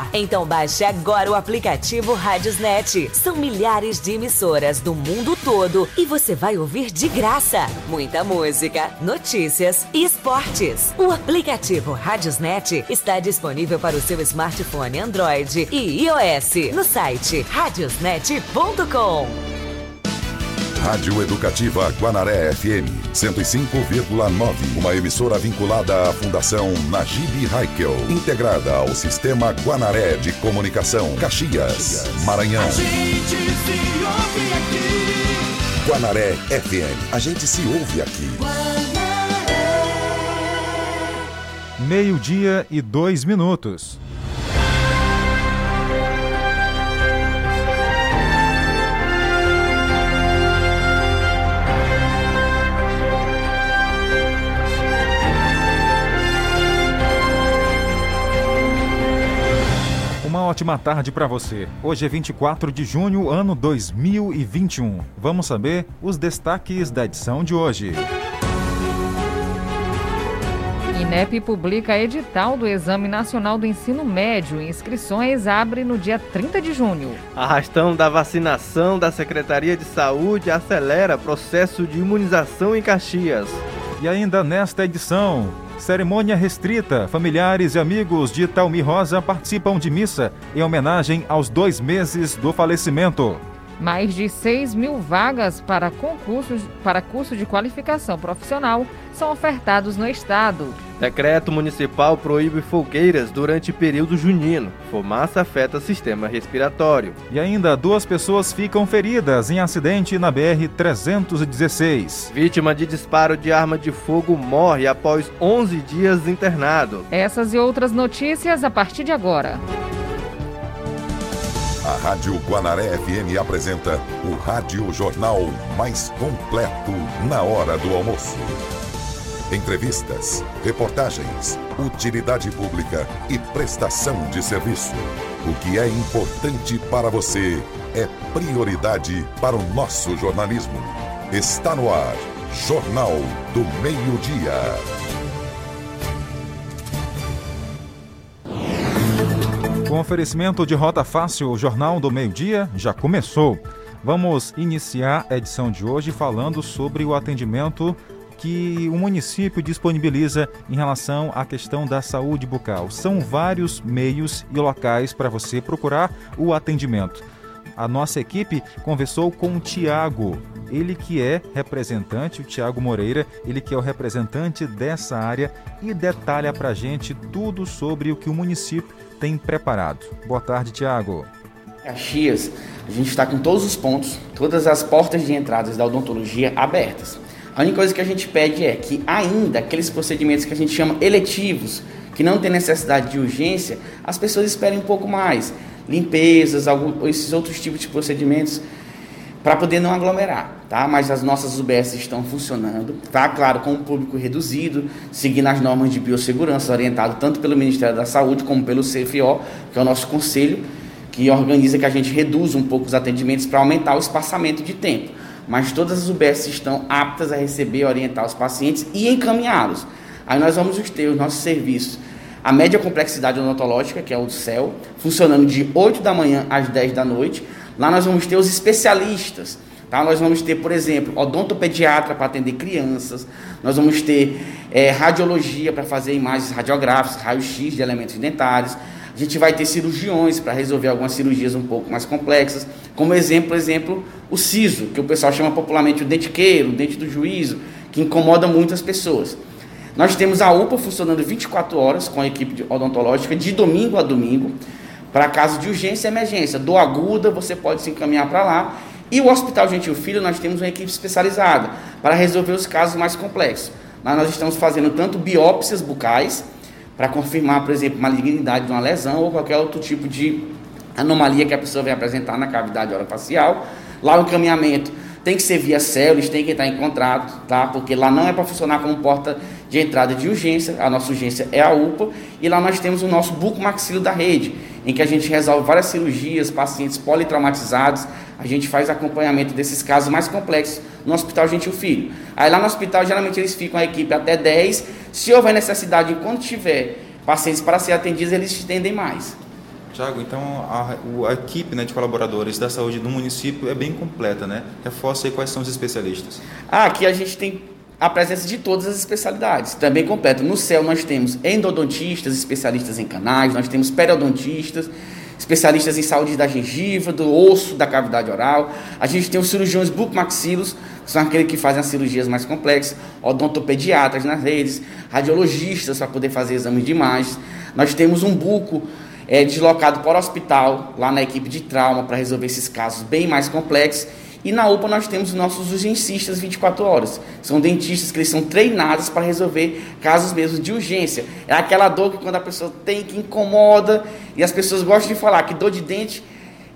escutar? Então baixe agora o aplicativo Rádiosnet. São milhares de emissoras do mundo todo e você vai ouvir de graça muita música, notícias e esportes. O aplicativo Rádiosnet está disponível para o seu smartphone Android e iOS no site radiosnet.com. Rádio Educativa Guanaré FM 105,9. Uma emissora vinculada à Fundação Najib Haikel, integrada ao Sistema Guanaré de Comunicação, Caxias, Maranhão. A gente se ouve aqui. Guanaré FM. A gente se ouve aqui. Meio-dia e dois minutos. Uma ótima tarde para você. Hoje é 24 de junho, ano 2021. Vamos saber os destaques da edição de hoje. INEP publica edital do Exame Nacional do Ensino Médio. Inscrições abre no dia 30 de junho. Arrastão da vacinação da Secretaria de Saúde acelera processo de imunização em Caxias. E ainda nesta edição, Cerimônia restrita. Familiares e amigos de Talmi Rosa participam de missa em homenagem aos dois meses do falecimento. Mais de 6 mil vagas para concursos para curso de qualificação profissional são ofertados no estado. Decreto municipal proíbe fogueiras durante período junino. Fumaça afeta sistema respiratório. E ainda duas pessoas ficam feridas em acidente na BR-316. Vítima de disparo de arma de fogo morre após 11 dias internado. Essas e outras notícias a partir de agora. A Rádio Guanaré FM apresenta o Rádio Jornal mais completo na hora do almoço. Entrevistas, reportagens, utilidade pública e prestação de serviço. O que é importante para você é prioridade para o nosso jornalismo. Está no ar, Jornal do Meio-Dia. Com oferecimento de Rota Fácil, o Jornal do Meio-Dia já começou. Vamos iniciar a edição de hoje falando sobre o atendimento que o município disponibiliza em relação à questão da saúde bucal. São vários meios e locais para você procurar o atendimento. A nossa equipe conversou com o Tiago, ele que é representante, o Tiago Moreira, ele que é o representante dessa área e detalha para a gente tudo sobre o que o município tem preparado. Boa tarde, Tiago. Caxias, a gente está com todos os pontos, todas as portas de entradas da odontologia abertas. A única coisa que a gente pede é que ainda aqueles procedimentos que a gente chama eletivos, que não tem necessidade de urgência, as pessoas esperem um pouco mais. Limpezas, algum, esses outros tipos de procedimentos para poder não aglomerar, tá? Mas as nossas UBS estão funcionando, tá? Claro, com o público reduzido, seguindo as normas de biossegurança, orientado tanto pelo Ministério da Saúde como pelo CFO, que é o nosso conselho, que organiza que a gente reduza um pouco os atendimentos para aumentar o espaçamento de tempo. Mas todas as UBS estão aptas a receber, orientar os pacientes e encaminhá-los. Aí nós vamos ter os nossos serviços a média complexidade odontológica, que é o CEL, funcionando de 8 da manhã às 10 da noite, Lá nós vamos ter os especialistas. Tá? Nós vamos ter, por exemplo, odontopediatra para atender crianças. Nós vamos ter é, radiologia para fazer imagens radiográficas, raio-x de elementos dentários. A gente vai ter cirurgiões para resolver algumas cirurgias um pouco mais complexas. Como exemplo, exemplo, o siso, que o pessoal chama popularmente o dentiqueiro, o dente do juízo, que incomoda muitas pessoas. Nós temos a UPA funcionando 24 horas com a equipe odontológica, de domingo a domingo. Para caso de urgência e emergência, dor aguda, você pode se encaminhar para lá. E o Hospital Gentil Filho, nós temos uma equipe especializada para resolver os casos mais complexos. Lá nós estamos fazendo tanto biópsias bucais, para confirmar, por exemplo, malignidade de uma lesão ou qualquer outro tipo de anomalia que a pessoa vai apresentar na cavidade orofacial. Lá o encaminhamento tem que ser via células, tem que estar em contrato, tá? Porque lá não é para funcionar como porta de entrada de urgência, a nossa urgência é a UPA, e lá nós temos o nosso buco maxilo da rede, em que a gente resolve várias cirurgias, pacientes politraumatizados, a gente faz acompanhamento desses casos mais complexos no Hospital Gentil Filho. Aí lá no hospital, geralmente eles ficam a equipe até 10, se houver necessidade, enquanto tiver pacientes para ser atendidos, eles estendem mais. Tiago, então a, a, equipe né, de colaboradores da saúde do município é bem completa, né? Reforça aí quais são os especialistas. Ah, aqui a gente tem a presença de todas as especialidades, também completa. No céu nós temos endodontistas, especialistas em canais, nós temos periodontistas, especialistas em saúde da gengiva, do osso, da cavidade oral. A gente tem os cirurgiões bucomaxilos, que são aqueles que fazem as cirurgias mais complexas, odontopediatras nas redes, radiologistas para poder fazer exames de imagens. Nós temos um buco é, deslocado para o hospital, lá na equipe de trauma, para resolver esses casos bem mais complexos. E na UPA nós temos os nossos urgencistas 24 horas. São dentistas que eles são treinados para resolver casos mesmo de urgência. É aquela dor que quando a pessoa tem, que incomoda, e as pessoas gostam de falar que dor de dente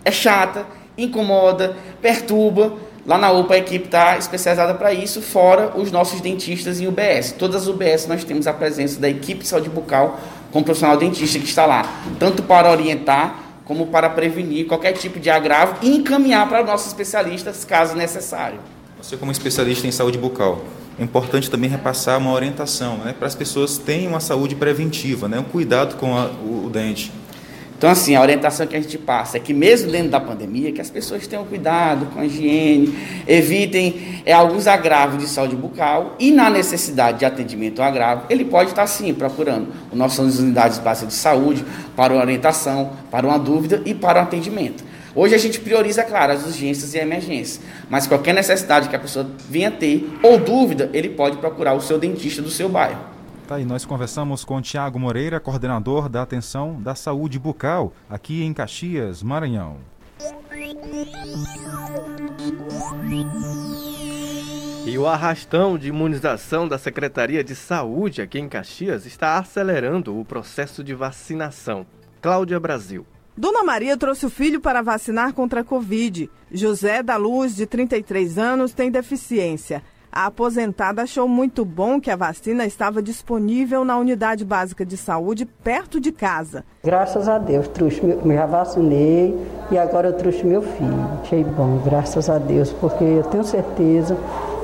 é chata, incomoda, perturba. Lá na UPA a equipe está especializada para isso, fora os nossos dentistas em UBS. Todas as UBS nós temos a presença da equipe de saúde bucal com o profissional dentista que está lá, tanto para orientar como para prevenir qualquer tipo de agravo e encaminhar para nossos especialistas caso necessário. Você como especialista em saúde bucal, é importante também repassar uma orientação né, para as pessoas terem uma saúde preventiva, né, um cuidado com a, o, o dente. Então, assim, a orientação que a gente passa é que mesmo dentro da pandemia, que as pessoas tenham cuidado com a higiene, evitem é, alguns agravos de saúde bucal e na necessidade de atendimento ao agravo, ele pode estar sim procurando nossas unidades básicas de saúde para uma orientação, para uma dúvida e para o um atendimento. Hoje a gente prioriza, claro, as urgências e emergências, mas qualquer necessidade que a pessoa venha ter ou dúvida, ele pode procurar o seu dentista do seu bairro. Tá, e nós conversamos com Tiago Moreira, coordenador da atenção da saúde bucal, aqui em Caxias, Maranhão. E o arrastão de imunização da Secretaria de Saúde aqui em Caxias está acelerando o processo de vacinação. Cláudia Brasil. Dona Maria trouxe o filho para vacinar contra a Covid. José da Luz, de 33 anos, tem deficiência. A aposentada achou muito bom que a vacina estava disponível na unidade básica de saúde perto de casa. Graças a Deus, trouxe, me já vacinei e agora eu trouxe meu filho. Achei bom, graças a Deus, porque eu tenho certeza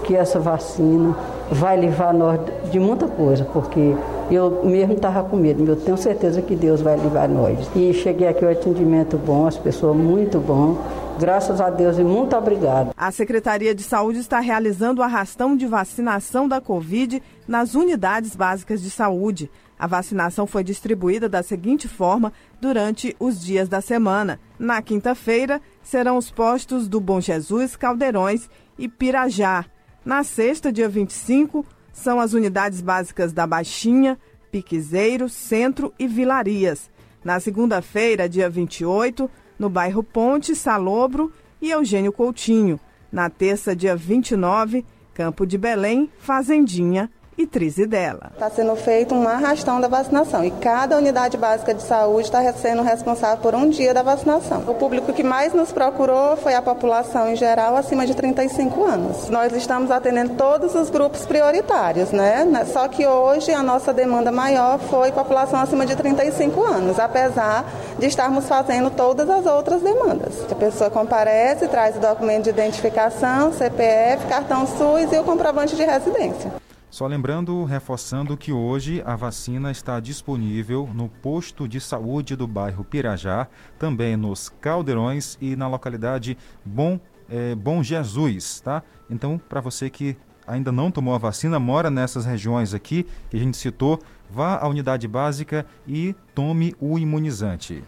que essa vacina vai livrar nós de muita coisa, porque eu mesmo estava com medo, eu tenho certeza que Deus vai livrar nós. E cheguei aqui, o atendimento bom, as pessoas muito bom. Graças a Deus e muito obrigado. A Secretaria de Saúde está realizando o arrastão de vacinação da Covid nas unidades básicas de saúde. A vacinação foi distribuída da seguinte forma durante os dias da semana. Na quinta-feira, serão os postos do Bom Jesus, Caldeirões e Pirajá. Na sexta, dia 25, são as unidades básicas da Baixinha, Piquezeiro, Centro e Vilarias. Na segunda-feira, dia 28, no bairro Ponte, Salobro e Eugênio Coutinho. Na terça, dia 29, Campo de Belém, Fazendinha e Trizidela. Está sendo feito um arrastão da vacinação e cada unidade básica de saúde está sendo responsável por um dia da vacinação. O público que mais nos procurou foi a população em geral acima de 35 anos. Nós estamos atendendo todos os grupos prioritários, né? Só que hoje a nossa demanda maior foi população acima de 35 anos, apesar de estarmos fazendo todas as outras demandas. A pessoa comparece, traz o documento de identificação, CPF, cartão SUS e o comprovante de residência. Só lembrando, reforçando que hoje a vacina está disponível no posto de saúde do bairro Pirajá, também nos Caldeirões e na localidade Bom, é, Bom Jesus, tá? Então, para você que ainda não tomou a vacina, mora nessas regiões aqui que a gente citou, vá à unidade básica e tome o imunizante.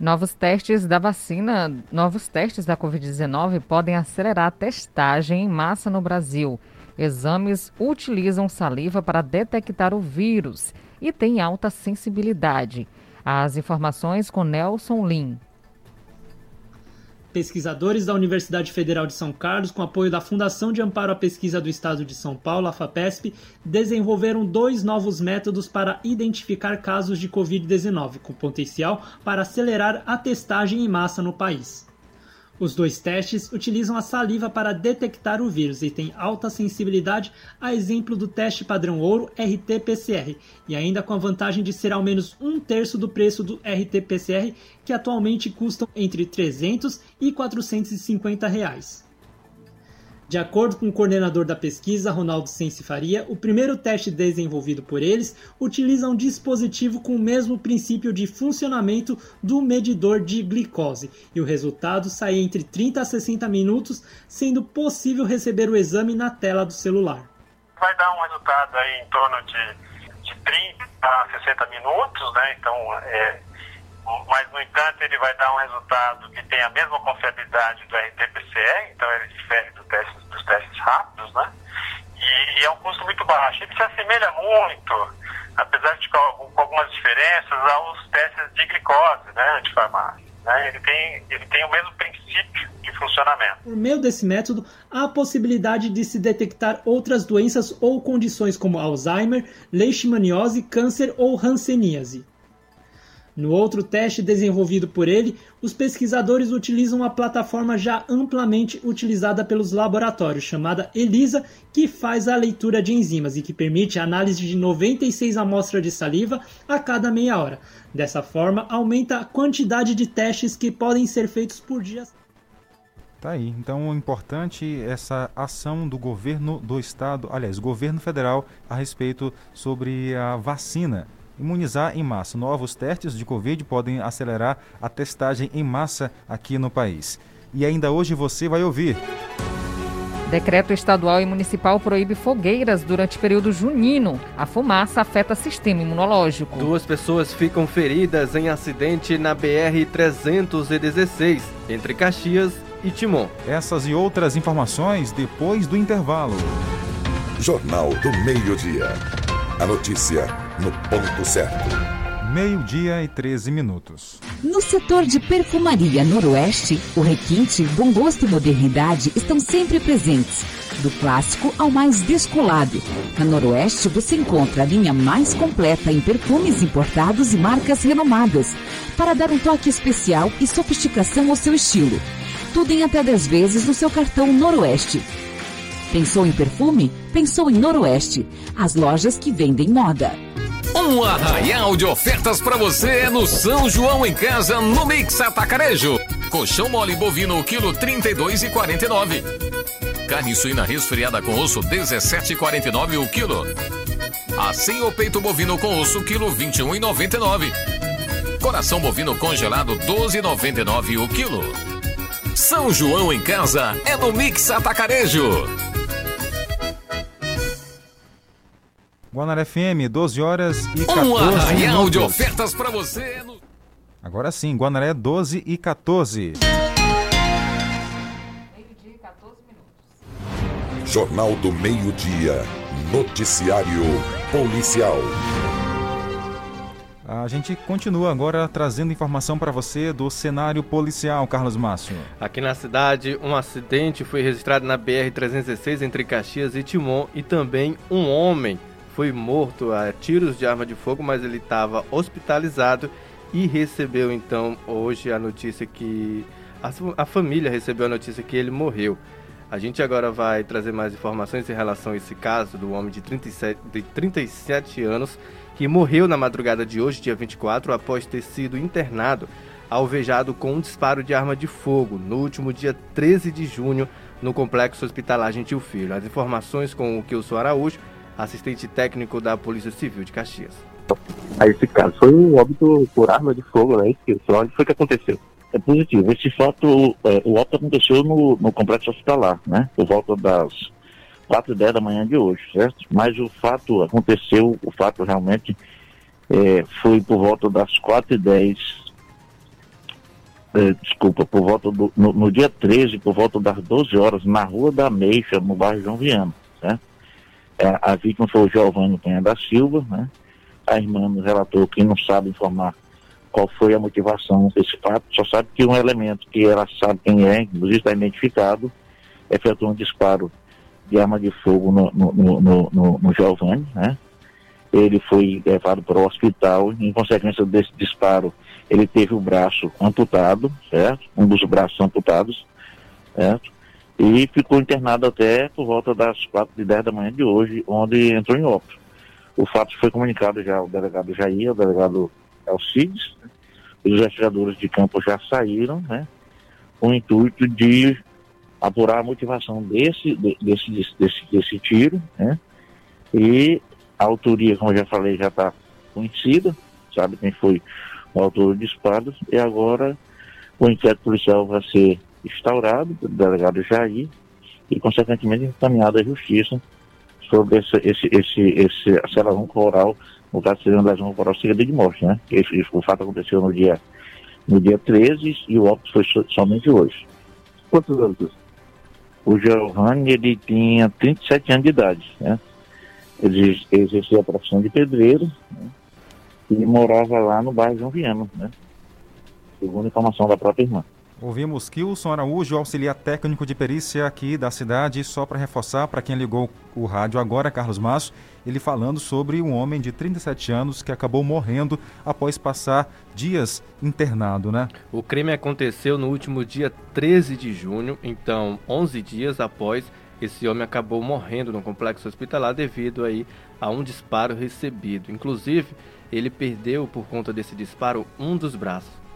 Novos testes da vacina, novos testes da Covid-19 podem acelerar a testagem em massa no Brasil. Exames utilizam saliva para detectar o vírus e têm alta sensibilidade. As informações com Nelson Lin. Pesquisadores da Universidade Federal de São Carlos, com apoio da Fundação de Amparo à Pesquisa do Estado de São Paulo, a FAPESP, desenvolveram dois novos métodos para identificar casos de Covid-19, com potencial para acelerar a testagem em massa no país. Os dois testes utilizam a saliva para detectar o vírus e têm alta sensibilidade, a exemplo do teste padrão ouro RT-PCR, e ainda com a vantagem de ser ao menos um terço do preço do RT-PCR, que atualmente custam entre 300 e 450 reais. De acordo com o coordenador da pesquisa, Ronaldo Sensi Faria, o primeiro teste desenvolvido por eles utiliza um dispositivo com o mesmo princípio de funcionamento do medidor de glicose, e o resultado sai entre 30 a 60 minutos, sendo possível receber o exame na tela do celular. Vai dar um resultado aí em torno de, de 30 a 60 minutos, né? Então, é, mas no entanto ele vai dar um resultado que tem a mesma confiabilidade do RT-PCR, então ele difere do teste, dos testes rápidos, né? E, e, é um custo muito baixo. Ele se assemelha muito, apesar de com, com algumas diferenças, aos testes de glicose, né, de farmácia. Né? Ele, tem, ele tem o mesmo princípio de funcionamento. Por meio desse método, há a possibilidade de se detectar outras doenças ou condições como Alzheimer, leishmaniose, câncer ou hanseníase. No outro teste desenvolvido por ele, os pesquisadores utilizam a plataforma já amplamente utilizada pelos laboratórios, chamada ELISA, que faz a leitura de enzimas e que permite a análise de 96 amostras de saliva a cada meia hora. Dessa forma, aumenta a quantidade de testes que podem ser feitos por dia. Tá aí. Então, importante essa ação do governo do estado, aliás, governo federal a respeito sobre a vacina imunizar em massa. Novos testes de Covid podem acelerar a testagem em massa aqui no país. E ainda hoje você vai ouvir. Decreto estadual e municipal proíbe fogueiras durante período junino. A fumaça afeta sistema imunológico. Duas pessoas ficam feridas em acidente na BR-316, entre Caxias e Timon. Essas e outras informações depois do intervalo. Jornal do Meio-Dia. A notícia no ponto certo. Meio-dia e 13 minutos. No setor de perfumaria Noroeste, o requinte, bom gosto e modernidade estão sempre presentes. Do clássico ao mais descolado. Na Noroeste você encontra a linha mais completa em perfumes importados e marcas renomadas, para dar um toque especial e sofisticação ao seu estilo. Tudo em até 10 vezes no seu cartão Noroeste. Pensou em perfume? Pensou em Noroeste, as lojas que vendem moda. Um arraial de ofertas para você no São João em Casa, no Mix Atacarejo. Colchão mole bovino, quilo 32,49. Carne suína resfriada com osso, 17,49 o quilo. Assim o peito bovino com osso, quilo 21,99. Coração bovino congelado, 12,99 o quilo. São João em Casa é no Mix Atacarejo. Guanara FM, 12 horas e 14 um arraial minutos. de ofertas para você. No... Agora sim, Guanaré 12 e 14. Jornal do Meio-Dia. Noticiário Policial. A gente continua agora trazendo informação para você do cenário policial, Carlos Márcio. Aqui na cidade, um acidente foi registrado na BR-316 entre Caxias e Timon e também um homem foi morto a tiros de arma de fogo, mas ele estava hospitalizado e recebeu então hoje a notícia que a, a, família recebeu a notícia que ele morreu. A gente agora vai trazer mais informações em relação a esse caso do homem de 37, de 37 anos que morreu na madrugada de hoje, dia 24, após ter sido internado alvejado com um disparo de arma de fogo no último dia 13 de junho no complexo hospitalar Gentil Filho. As informações com o Kilson Araújo, assistente técnico da Polícia Civil de Caxias. Aí esse caso foi um óbito por arma de fogo, né? Onde foi que aconteceu? É positivo. Esse fato, é, o óbito aconteceu no, no complexo hospitalar, né? Por volta das 4 e 10 da manhã de hoje, certo? Mas o fato aconteceu, o fato realmente é, foi por volta das 4 e 10, é, desculpa, por volta do, no, no, dia 13, por volta das 12 horas, na rua da Meixa, no bairro João Viana, certo? É, a vítima foi o Giovanni Penha da Silva, né? A irmã nos relatou que não sabe informar qual foi a motivação desse fato, só sabe que um elemento que ela sabe quem é, inclusive está identificado, efetuou um disparo de arma de fogo no, no, no, no, no Giovanni, né? Ele foi levado para o hospital, em consequência desse disparo, ele teve o braço amputado, certo? Um dos braços amputados, certo? E ficou internado até por volta das quatro e dez da manhã de hoje, onde entrou em óbito. O fato foi comunicado já ao delegado Jair, ao delegado Alcides, né? os investigadores de campo já saíram, né? Com o intuito de apurar a motivação desse, desse, desse, desse, desse tiro, né? E a autoria, como já falei, já está conhecida, sabe quem foi o autor dos disparos, e agora o inquérito policial vai ser instaurado pelo delegado Jair e, consequentemente, encaminhado à justiça sobre esse, esse, esse, esse acelerão coral, no caso seria uma lesão coral seguida de morte, né? Esse, o fato aconteceu no dia, no dia 13 e o óbito foi so, somente hoje. Quantos anos? O Giovanni, ele tinha 37 anos de idade, né? Ele exercia a profissão de pedreiro né? e morava lá no bairro João Viana, né? Segundo a informação da própria irmã. Ouvimos Kilson Araújo, auxiliar técnico de perícia aqui da cidade, só para reforçar para quem ligou o rádio agora, Carlos Masso, ele falando sobre um homem de 37 anos que acabou morrendo após passar dias internado, né? O crime aconteceu no último dia 13 de junho, então 11 dias após esse homem acabou morrendo no complexo hospitalar devido aí a um disparo recebido. Inclusive, ele perdeu por conta desse disparo um dos braços.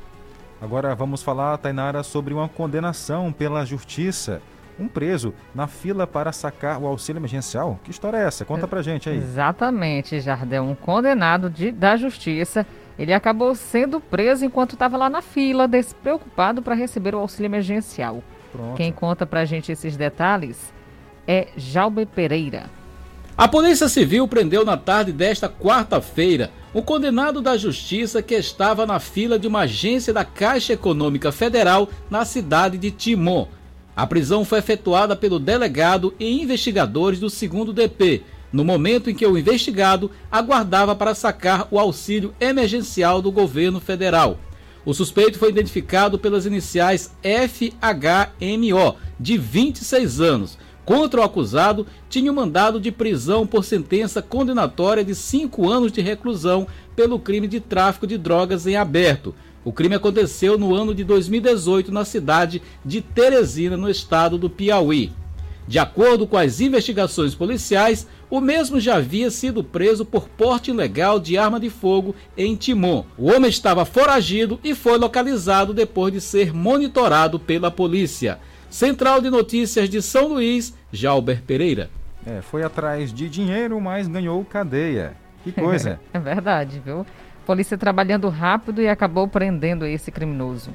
Agora vamos falar, Tainara, sobre uma condenação pela justiça. Um preso na fila para sacar o auxílio emergencial. Que história é essa? Conta pra gente aí. Exatamente, Jardel. Um condenado de, da justiça. Ele acabou sendo preso enquanto estava lá na fila, despreocupado para receber o auxílio emergencial. Pronto. Quem conta pra gente esses detalhes é Jalbe Pereira. A Polícia Civil prendeu na tarde desta quarta-feira o condenado da Justiça que estava na fila de uma agência da Caixa Econômica Federal na cidade de Timon. A prisão foi efetuada pelo delegado e investigadores do 2 DP, no momento em que o investigado aguardava para sacar o auxílio emergencial do governo federal. O suspeito foi identificado pelas iniciais FHMO, de 26 anos contra o acusado tinha um mandado de prisão por sentença condenatória de cinco anos de reclusão pelo crime de tráfico de drogas em aberto. O crime aconteceu no ano de 2018 na cidade de Teresina, no estado do Piauí. De acordo com as investigações policiais, o mesmo já havia sido preso por porte ilegal de arma de fogo em Timon. O homem estava foragido e foi localizado depois de ser monitorado pela polícia. Central de Notícias de São Luís, Jalber Pereira. É, foi atrás de dinheiro, mas ganhou cadeia. Que coisa. é verdade, viu? Polícia trabalhando rápido e acabou prendendo esse criminoso.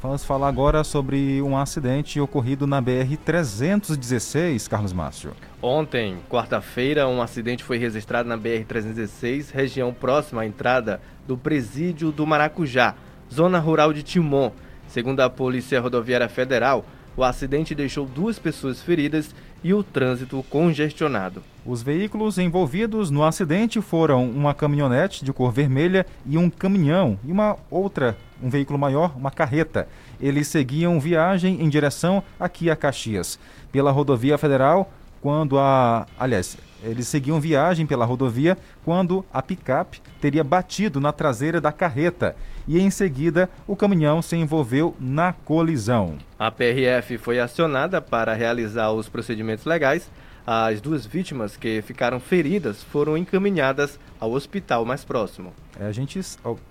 Vamos falar agora sobre um acidente ocorrido na BR-316, Carlos Márcio. Ontem, quarta-feira, um acidente foi registrado na BR-316, região próxima à entrada do Presídio do Maracujá, zona rural de Timon. Segundo a Polícia Rodoviária Federal, o acidente deixou duas pessoas feridas e o trânsito congestionado. Os veículos envolvidos no acidente foram uma caminhonete de cor vermelha e um caminhão e uma outra, um veículo maior, uma carreta. Eles seguiam viagem em direção aqui a Caxias. Pela rodovia federal, quando a. Aliás, eles seguiam viagem pela rodovia quando a picape teria batido na traseira da carreta e em seguida o caminhão se envolveu na colisão. A PRF foi acionada para realizar os procedimentos legais. As duas vítimas que ficaram feridas foram encaminhadas ao hospital mais próximo. É, a gente,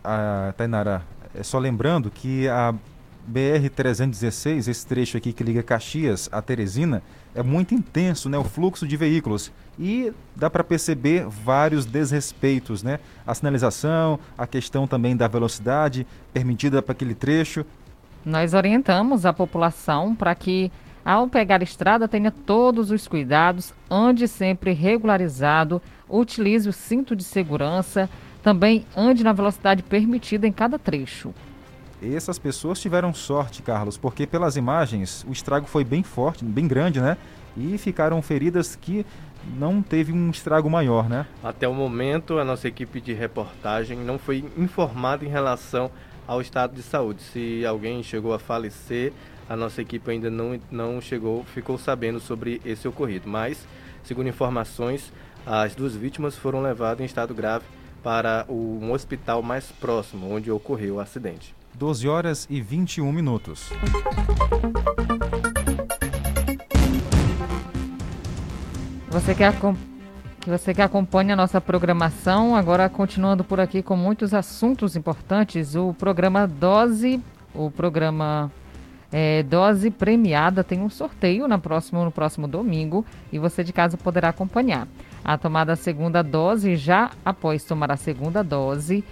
a Tainara, é só lembrando que a BR-316, esse trecho aqui que liga Caxias a Teresina, é muito intenso, né, o fluxo de veículos. E dá para perceber vários desrespeitos, né? A sinalização, a questão também da velocidade permitida para aquele trecho. Nós orientamos a população para que, ao pegar a estrada, tenha todos os cuidados, ande sempre regularizado, utilize o cinto de segurança, também ande na velocidade permitida em cada trecho. Essas pessoas tiveram sorte, Carlos, porque pelas imagens o estrago foi bem forte, bem grande, né? E ficaram feridas que não teve um estrago maior, né? Até o momento, a nossa equipe de reportagem não foi informada em relação ao estado de saúde. Se alguém chegou a falecer, a nossa equipe ainda não, não chegou, ficou sabendo sobre esse ocorrido. Mas, segundo informações, as duas vítimas foram levadas em estado grave para um hospital mais próximo, onde ocorreu o acidente. 12 horas e 21 minutos. Você que, que você que acompanha a nossa programação, agora continuando por aqui com muitos assuntos importantes, o programa Dose, o programa é, dose premiada tem um sorteio na próximo, no próximo domingo e você de casa poderá acompanhar. A tomada da segunda dose, já após tomar a segunda dose,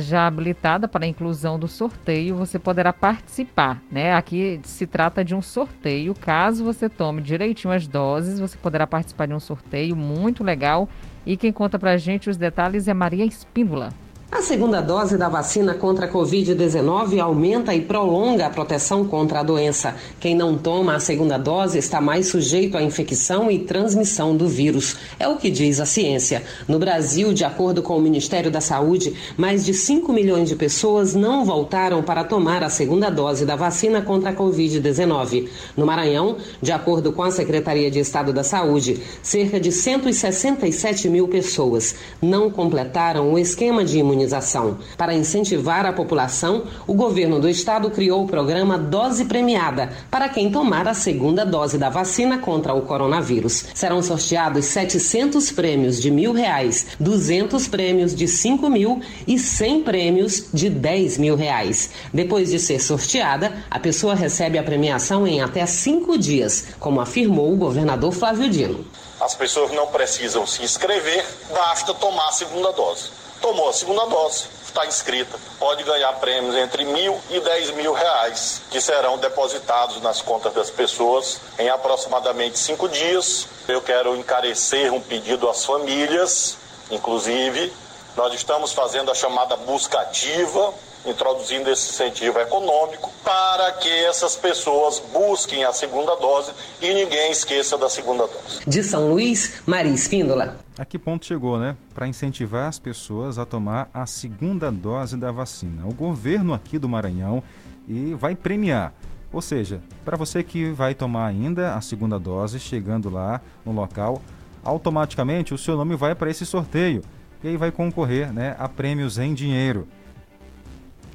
já habilitada para inclusão do sorteio, você poderá participar. Né? Aqui se trata de um sorteio. Caso você tome direitinho as doses, você poderá participar de um sorteio muito legal. E quem conta para a gente os detalhes é Maria Espíndola. A segunda dose da vacina contra a Covid-19 aumenta e prolonga a proteção contra a doença. Quem não toma a segunda dose está mais sujeito à infecção e transmissão do vírus. É o que diz a ciência. No Brasil, de acordo com o Ministério da Saúde, mais de 5 milhões de pessoas não voltaram para tomar a segunda dose da vacina contra a Covid-19. No Maranhão, de acordo com a Secretaria de Estado da Saúde, cerca de 167 mil pessoas não completaram o esquema de imunização imunização. Para incentivar a população, o governo do estado criou o programa Dose Premiada para quem tomar a segunda dose da vacina contra o coronavírus. Serão sorteados 700 prêmios de mil reais, 200 prêmios de 5 mil e 100 prêmios de 10 mil reais. Depois de ser sorteada, a pessoa recebe a premiação em até cinco dias, como afirmou o governador Flávio Dino. As pessoas não precisam se inscrever, basta tomar a segunda dose tomou a segunda dose, está inscrita, pode ganhar prêmios entre mil e dez mil reais, que serão depositados nas contas das pessoas em aproximadamente cinco dias. Eu quero encarecer um pedido às famílias, inclusive, nós estamos fazendo a chamada busca ativa introduzindo esse incentivo econômico para que essas pessoas busquem a segunda dose e ninguém esqueça da segunda dose. De São Luís, Maria Espíndola. A que ponto chegou, né? Para incentivar as pessoas a tomar a segunda dose da vacina. O governo aqui do Maranhão e vai premiar. Ou seja, para você que vai tomar ainda a segunda dose, chegando lá no local, automaticamente o seu nome vai para esse sorteio e aí vai concorrer né, a prêmios em dinheiro.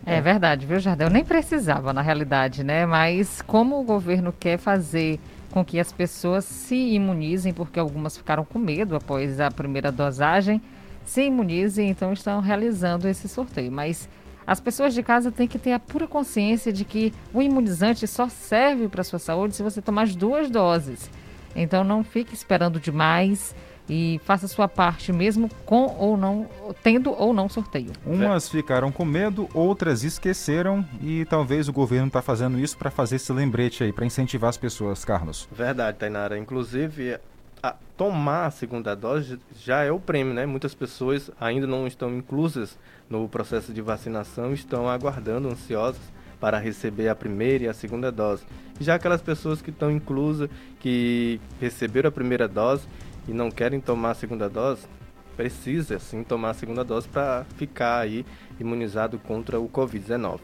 É verdade, viu, Jardel? Nem precisava, na realidade, né? Mas como o governo quer fazer com que as pessoas se imunizem, porque algumas ficaram com medo após a primeira dosagem, se imunizem, então estão realizando esse sorteio. Mas as pessoas de casa têm que ter a pura consciência de que o imunizante só serve para a sua saúde se você tomar as duas doses. Então não fique esperando demais e faça sua parte mesmo com ou não, tendo ou não sorteio. Umas ficaram com medo, outras esqueceram e talvez o governo está fazendo isso para fazer esse lembrete aí, para incentivar as pessoas, Carlos. Verdade, Tainara. Inclusive, a tomar a segunda dose já é o prêmio, né? Muitas pessoas ainda não estão inclusas no processo de vacinação, estão aguardando, ansiosas para receber a primeira e a segunda dose. Já aquelas pessoas que estão inclusas, que receberam a primeira dose, e não querem tomar a segunda dose, precisa sim tomar a segunda dose para ficar aí imunizado contra o Covid-19.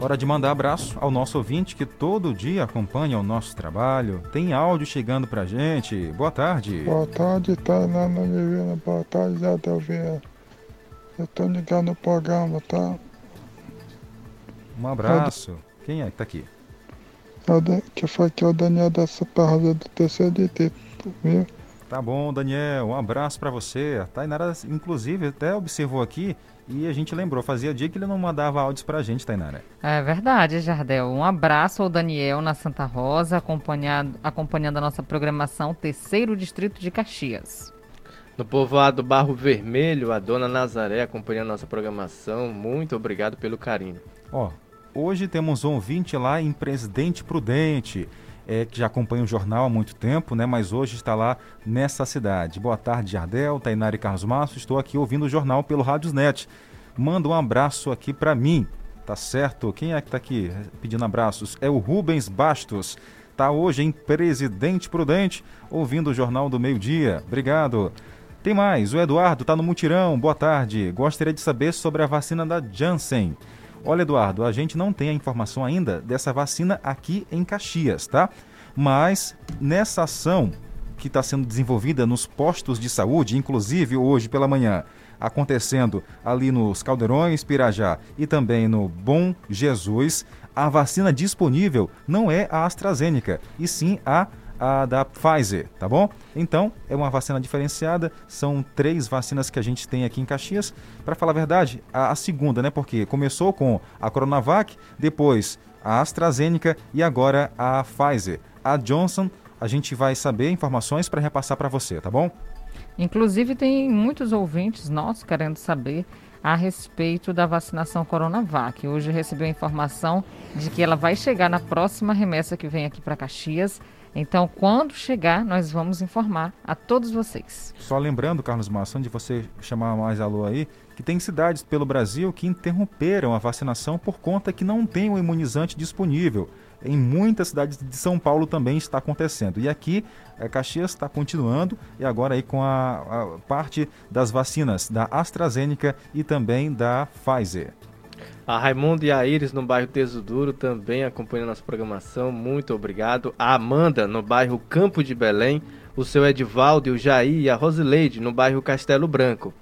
Hora de mandar abraço ao nosso ouvinte que todo dia acompanha o nosso trabalho. Tem áudio chegando pra gente. Boa tarde. Boa tarde, Tainana Vivina. Boa tarde, Zé Delvina. Eu tô ligando no programa, tá? Um abraço. Quem é que tá aqui? Que foi aqui é o Daniel da Superrosa do TCDT, viu? Tá bom, Daniel, um abraço para você. A Tainara, inclusive, até observou aqui e a gente lembrou, fazia dia que ele não mandava áudios pra gente, Tainara. É verdade, Jardel. Um abraço ao Daniel na Santa Rosa, acompanhado, acompanhando a nossa programação Terceiro Distrito de Caxias. No povoado Barro Vermelho, a dona Nazaré acompanhando a nossa programação. Muito obrigado pelo carinho. Ó, Hoje temos um ouvinte lá em Presidente Prudente, é, que já acompanha o jornal há muito tempo, né? Mas hoje está lá nessa cidade. Boa tarde, Jardel, Tainari Carlos Masso. Estou aqui ouvindo o jornal pelo Rádiosnet. Manda um abraço aqui para mim, tá certo? Quem é que está aqui pedindo abraços? É o Rubens Bastos. Tá hoje em Presidente Prudente, ouvindo o Jornal do Meio Dia. Obrigado. Tem mais, o Eduardo está no mutirão. Boa tarde. Gostaria de saber sobre a vacina da Janssen. Olha, Eduardo, a gente não tem a informação ainda dessa vacina aqui em Caxias, tá? Mas nessa ação que está sendo desenvolvida nos postos de saúde, inclusive hoje pela manhã, acontecendo ali nos Caldeirões, Pirajá e também no Bom Jesus, a vacina disponível não é a AstraZeneca, e sim a a da Pfizer, tá bom? Então, é uma vacina diferenciada, são três vacinas que a gente tem aqui em Caxias. Para falar a verdade, a, a segunda, né? Porque começou com a Coronavac, depois a AstraZeneca e agora a Pfizer. A Johnson, a gente vai saber informações para repassar para você, tá bom? Inclusive, tem muitos ouvintes nossos querendo saber a respeito da vacinação Coronavac. Hoje recebeu a informação de que ela vai chegar na próxima remessa que vem aqui para Caxias. Então, quando chegar, nós vamos informar a todos vocês. Só lembrando, Carlos Massa, de você chamar mais alô aí, que tem cidades pelo Brasil que interromperam a vacinação por conta que não tem o imunizante disponível em muitas cidades de São Paulo também está acontecendo. E aqui, a Caxias está continuando e agora aí com a, a parte das vacinas da AstraZeneca e também da Pfizer. A Raimundo e a Iris no bairro Teso Duro também acompanhando nossa programação. Muito obrigado. A Amanda no bairro Campo de Belém. O seu Edivaldo e o Jair e a Rosileide no bairro Castelo Branco.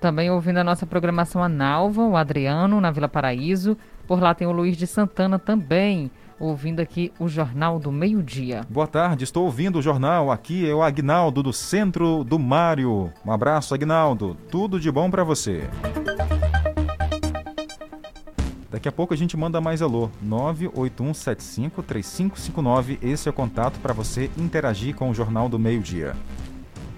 Também ouvindo a nossa programação a Nalva, o Adriano na Vila Paraíso. Por lá tem o Luiz de Santana também ouvindo aqui o Jornal do Meio-Dia. Boa tarde, estou ouvindo o jornal. Aqui é o Agnaldo do Centro do Mário. Um abraço, Agnaldo. Tudo de bom para você. Daqui a pouco a gente manda mais alô. 981753559. Esse é o contato para você interagir com o Jornal do Meio-Dia.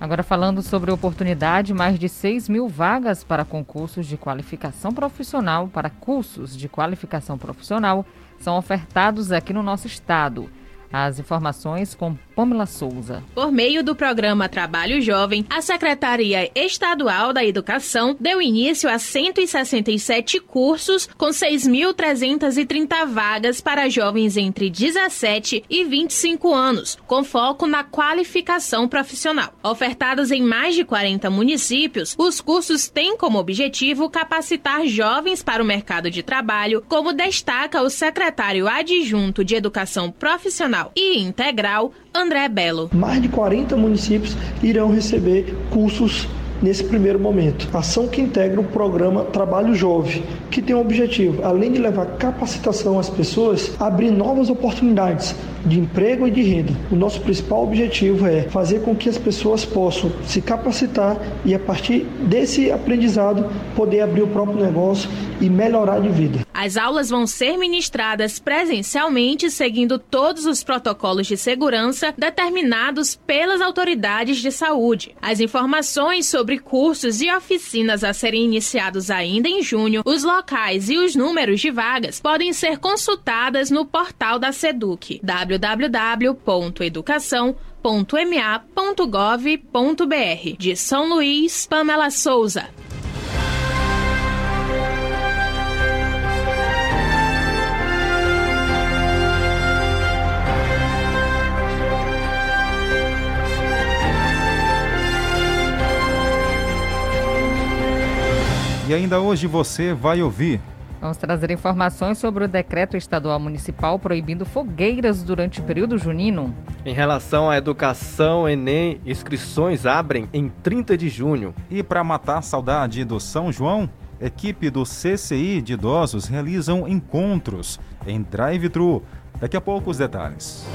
Agora falando sobre oportunidade, mais de 6 mil vagas para concursos de qualificação profissional, para cursos de qualificação profissional são ofertados aqui no nosso estado. As informações com Pamela Souza. Por meio do programa Trabalho Jovem, a Secretaria Estadual da Educação deu início a 167 cursos com 6.330 vagas para jovens entre 17 e 25 anos, com foco na qualificação profissional. Ofertados em mais de 40 municípios, os cursos têm como objetivo capacitar jovens para o mercado de trabalho, como destaca o secretário adjunto de Educação Profissional e Integral, André Belo. Mais de 40 municípios irão receber cursos nesse primeiro momento. Ação que integra o programa Trabalho Jovem, que tem o objetivo, além de levar capacitação às pessoas, abrir novas oportunidades de emprego e de renda. O nosso principal objetivo é fazer com que as pessoas possam se capacitar e, a partir desse aprendizado, poder abrir o próprio negócio e melhorar de vida. As aulas vão ser ministradas presencialmente, seguindo todos os protocolos de segurança determinados pelas autoridades de saúde. As informações sobre cursos e oficinas a serem iniciados ainda em junho, os locais e os números de vagas podem ser consultadas no portal da SEDUC www.educação.ma.gov.br. De São Luís, Pamela Souza. E ainda hoje você vai ouvir Vamos trazer informações sobre o decreto estadual municipal proibindo fogueiras durante o período junino. Em relação à educação, Enem, inscrições abrem em 30 de junho. E para matar a saudade do São João, equipe do CCI de idosos realizam encontros em drive-thru. Daqui a pouco os detalhes.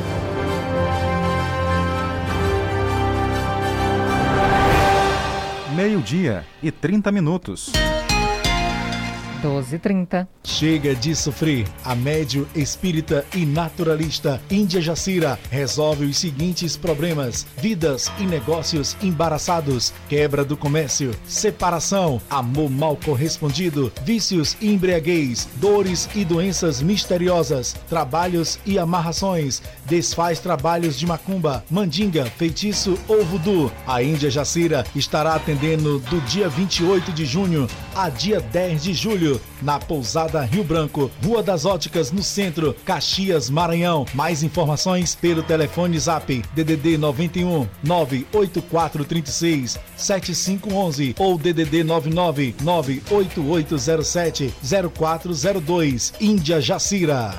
Meio-dia e 30 minutos. 12h30. Chega de sofrer. A médio espírita e naturalista Índia Jacira resolve os seguintes problemas: vidas e negócios embaraçados, quebra do comércio, separação, amor mal correspondido, vícios e embriaguez, dores e doenças misteriosas, trabalhos e amarrações, desfaz trabalhos de macumba, mandinga, feitiço ou voodoo. A Índia Jacira estará atendendo do dia 28 de junho a dia 10 de julho na Pousada Rio Branco, Rua das Óticas, no centro, Caxias, Maranhão. Mais informações pelo telefone Zap DDD 91 98436 7511 ou DDD 99 98807 0402. Índia Jacira.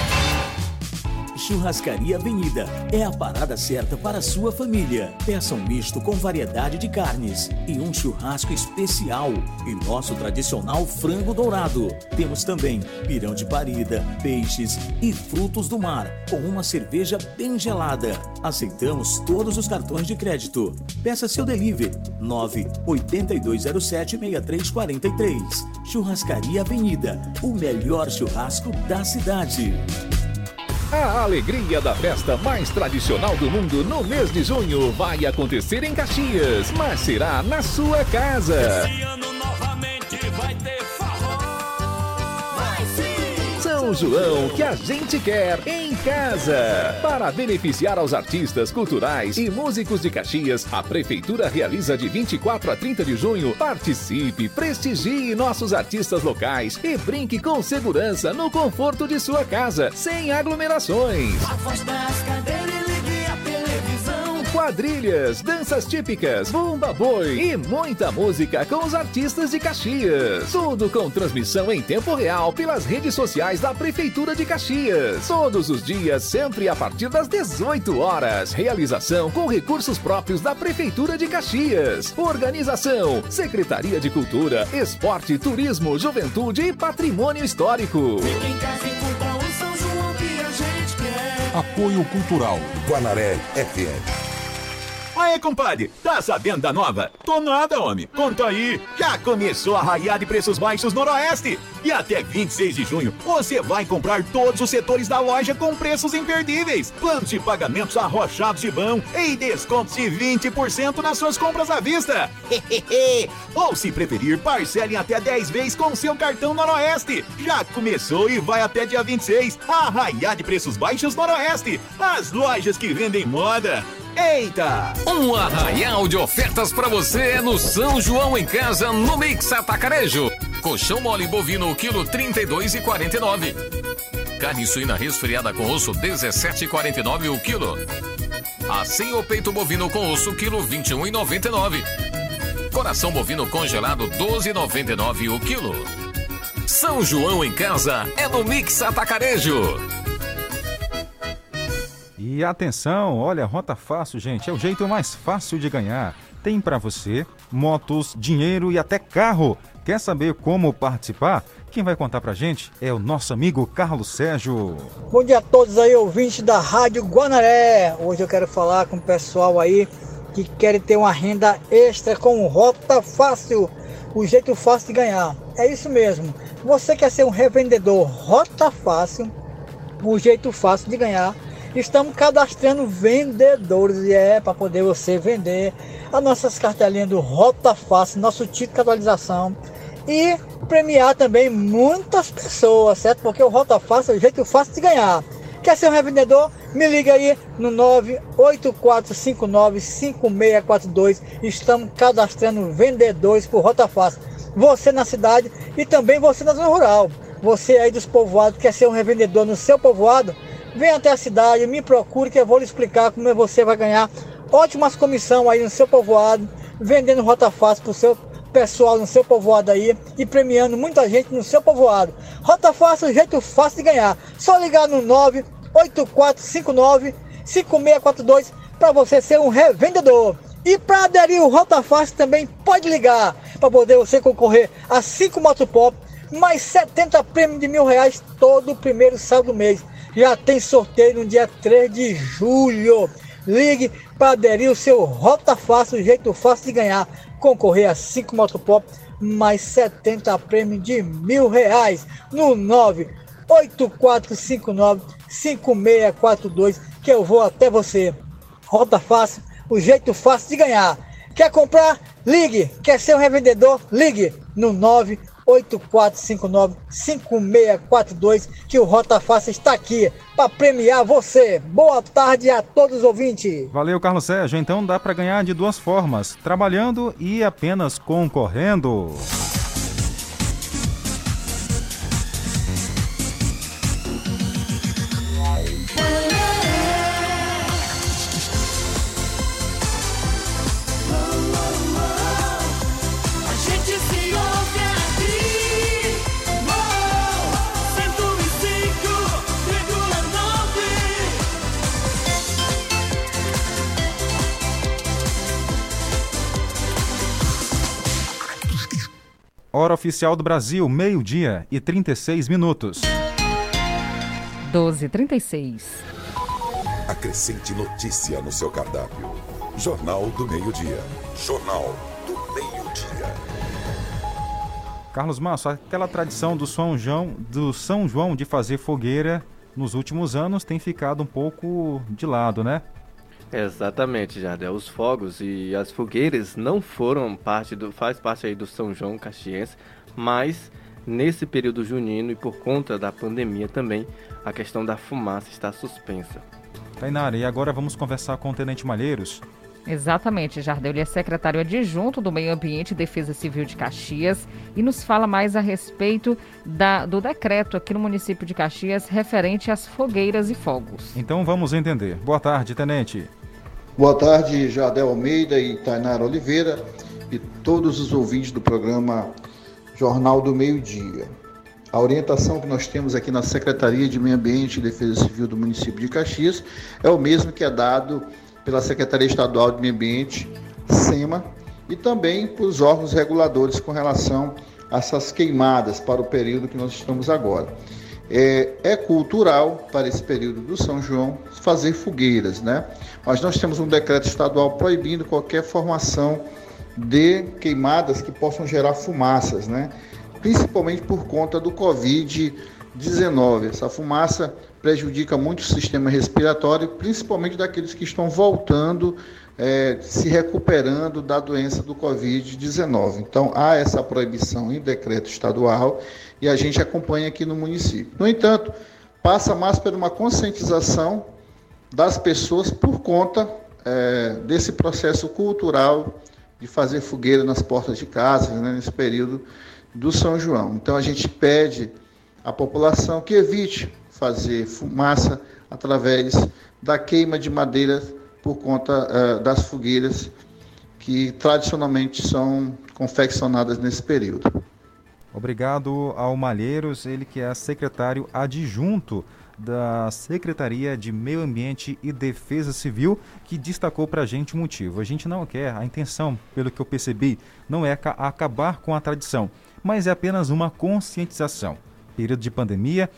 Churrascaria Avenida é a parada certa para sua família. Peça um misto com variedade de carnes e um churrasco especial e nosso tradicional frango dourado. Temos também pirão de parida, peixes e frutos do mar com uma cerveja bem gelada. Aceitamos todos os cartões de crédito. Peça seu delivery 98207 6343. Churrascaria Avenida, o melhor churrasco da cidade. A alegria da festa mais tradicional do mundo no mês de junho vai acontecer em Caxias, mas será na sua casa. São João que a gente quer em casa. Para beneficiar aos artistas culturais e músicos de Caxias, a Prefeitura realiza de 24 a 30 de junho. Participe, prestigie nossos artistas locais e brinque com segurança no conforto de sua casa, sem aglomerações. Afaste as cadeiras Quadrilhas, danças típicas, bumba boi e muita música com os artistas de Caxias. Tudo com transmissão em tempo real pelas redes sociais da Prefeitura de Caxias. Todos os dias, sempre a partir das 18 horas. Realização com recursos próprios da Prefeitura de Caxias. Organização: Secretaria de Cultura, Esporte, Turismo, Juventude e Patrimônio Histórico. Fique em casa e curta o São João que a gente quer. Apoio Cultural. Guanaré FM. Aê, compadre, tá sabendo da nova? Tô nada, homem. Conta aí. Já começou a raiar de preços baixos Noroeste. E até 26 de junho, você vai comprar todos os setores da loja com preços imperdíveis. Planos de pagamentos arrochados de bom e descontos de 20% nas suas compras à vista. Ou se preferir, parcelem até 10 vezes com seu cartão Noroeste. Já começou e vai até dia 26. A raiar de preços baixos Noroeste. As lojas que vendem moda. Eita! Um arraial de ofertas para você no São João em Casa, no Mix Atacarejo. Colchão mole bovino, quilo 32,49. Carne suína resfriada com osso, 17,49 o quilo. Assim o peito bovino com osso, quilo 21,99. Coração bovino congelado, 12,99 o quilo. São João em Casa é no Mix Atacarejo. E atenção, olha, Rota Fácil, gente, é o jeito mais fácil de ganhar. Tem para você motos, dinheiro e até carro. Quer saber como participar? Quem vai contar pra gente é o nosso amigo Carlos Sérgio. Bom dia a todos aí, ouvintes da Rádio Guanaré. Hoje eu quero falar com o pessoal aí que querem ter uma renda extra com Rota Fácil, o jeito fácil de ganhar. É isso mesmo. Você quer ser um revendedor Rota Fácil, o jeito fácil de ganhar Estamos cadastrando vendedores e é para poder você vender as nossas cartelinhas do Rota Fácil, nosso título de atualização e premiar também muitas pessoas, certo? Porque o Rota Fácil é o jeito fácil de ganhar. Quer ser um revendedor? Me liga aí no 984595642. Estamos cadastrando vendedores por Rota Fácil. Você na cidade e também você na zona rural. Você aí dos povoados quer ser um revendedor no seu povoado? Venha até a cidade, me procure que eu vou lhe explicar como você vai ganhar ótimas comissão aí no seu povoado, vendendo rota fácil para o seu pessoal no seu povoado aí e premiando muita gente no seu povoado. Rota fácil, jeito fácil de ganhar. Só ligar no 98459 5642 para você ser um revendedor. E para aderir o Rota Fácil também pode ligar para poder você concorrer a 5 motopop mais 70 prêmios de mil reais todo primeiro sábado do mês. Já tem sorteio no dia 3 de julho. Ligue para aderir o seu Rota Fácil, jeito fácil de ganhar. Concorrer a 5 Motopop mais 70 prêmios de mil reais no 98459 5642 que eu vou até você. Rota Fácil, o jeito fácil de ganhar. Quer comprar? Ligue. Quer ser um revendedor? Ligue no 9 8459-5642, que o Rota Fácil está aqui para premiar você. Boa tarde a todos os ouvintes. Valeu, Carlos Sérgio. Então dá para ganhar de duas formas: trabalhando e apenas concorrendo. Hora oficial do Brasil, meio-dia e 36 minutos. 12h36. Acrescente notícia no seu cardápio. Jornal do Meio-Dia. Jornal do Meio-Dia. Carlos Massa, aquela tradição do São João, do São João de fazer fogueira nos últimos anos tem ficado um pouco de lado, né? Exatamente, Jardel. Os fogos e as fogueiras não foram parte do. faz parte aí do São João Caxiense, mas nesse período junino e por conta da pandemia também, a questão da fumaça está suspensa. Tainara, e agora vamos conversar com o Tenente Malheiros. Exatamente, Jardel. Ele é secretário adjunto do Meio Ambiente e Defesa Civil de Caxias e nos fala mais a respeito da, do decreto aqui no município de Caxias referente às fogueiras e fogos. Então vamos entender. Boa tarde, Tenente. Boa tarde, Jardel Almeida e Tainara Oliveira e todos os ouvintes do programa Jornal do Meio Dia. A orientação que nós temos aqui na Secretaria de Meio Ambiente e Defesa Civil do município de Caxias é o mesmo que é dado pela Secretaria Estadual de Meio Ambiente, SEMA, e também para os órgãos reguladores com relação a essas queimadas para o período que nós estamos agora. É, é, cultural para esse período do São João fazer fogueiras, né? Mas nós temos um decreto estadual proibindo qualquer formação de queimadas que possam gerar fumaças, né? Principalmente por conta do Covid-19. Essa fumaça prejudica muito o sistema respiratório, principalmente daqueles que estão voltando, é, se recuperando da doença do Covid-19. Então, há essa proibição em decreto estadual e a gente acompanha aqui no município. No entanto, passa mais por uma conscientização das pessoas por conta é, desse processo cultural de fazer fogueira nas portas de casa, né, nesse período do São João. Então, a gente pede à população que evite fazer fumaça através da queima de madeira por conta uh, das fogueiras que tradicionalmente são confeccionadas nesse período. Obrigado ao Malheiros, ele que é secretário adjunto da Secretaria de Meio Ambiente e Defesa Civil, que destacou para a gente o motivo. A gente não quer, a intenção, pelo que eu percebi, não é acabar com a tradição, mas é apenas uma conscientização. Período de pandemia,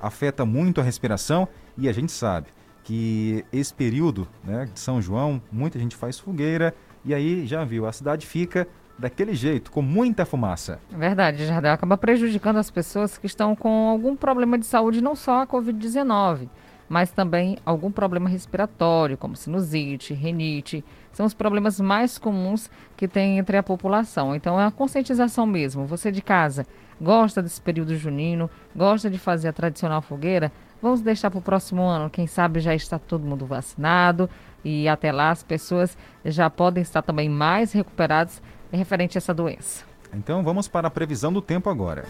afeta muito a respiração e a gente sabe que esse período né, de São João, muita gente faz fogueira e aí já viu, a cidade fica daquele jeito, com muita fumaça. Verdade, Jardel, acaba prejudicando as pessoas que estão com algum problema de saúde, não só a Covid-19, mas também algum problema respiratório, como sinusite, renite. São os problemas mais comuns que tem entre a população. Então é a conscientização mesmo. Você de casa gosta desse período junino, gosta de fazer a tradicional fogueira, vamos deixar para o próximo ano. Quem sabe já está todo mundo vacinado e até lá as pessoas já podem estar também mais recuperadas referente a essa doença. Então vamos para a previsão do tempo agora.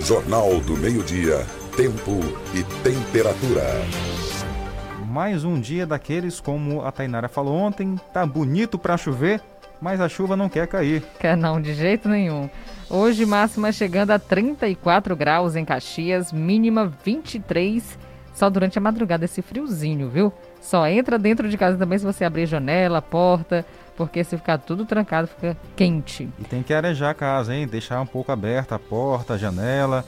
Jornal do Meio-Dia, Tempo e Temperatura. Mais um dia daqueles, como a Tainara falou ontem, tá bonito para chover, mas a chuva não quer cair. Quer não, de jeito nenhum. Hoje, máxima chegando a 34 graus em Caxias, mínima 23. Só durante a madrugada esse friozinho, viu? Só entra dentro de casa também se você abrir janela, porta, porque se ficar tudo trancado fica quente. E tem que arejar a casa, hein? Deixar um pouco aberta a porta, a janela.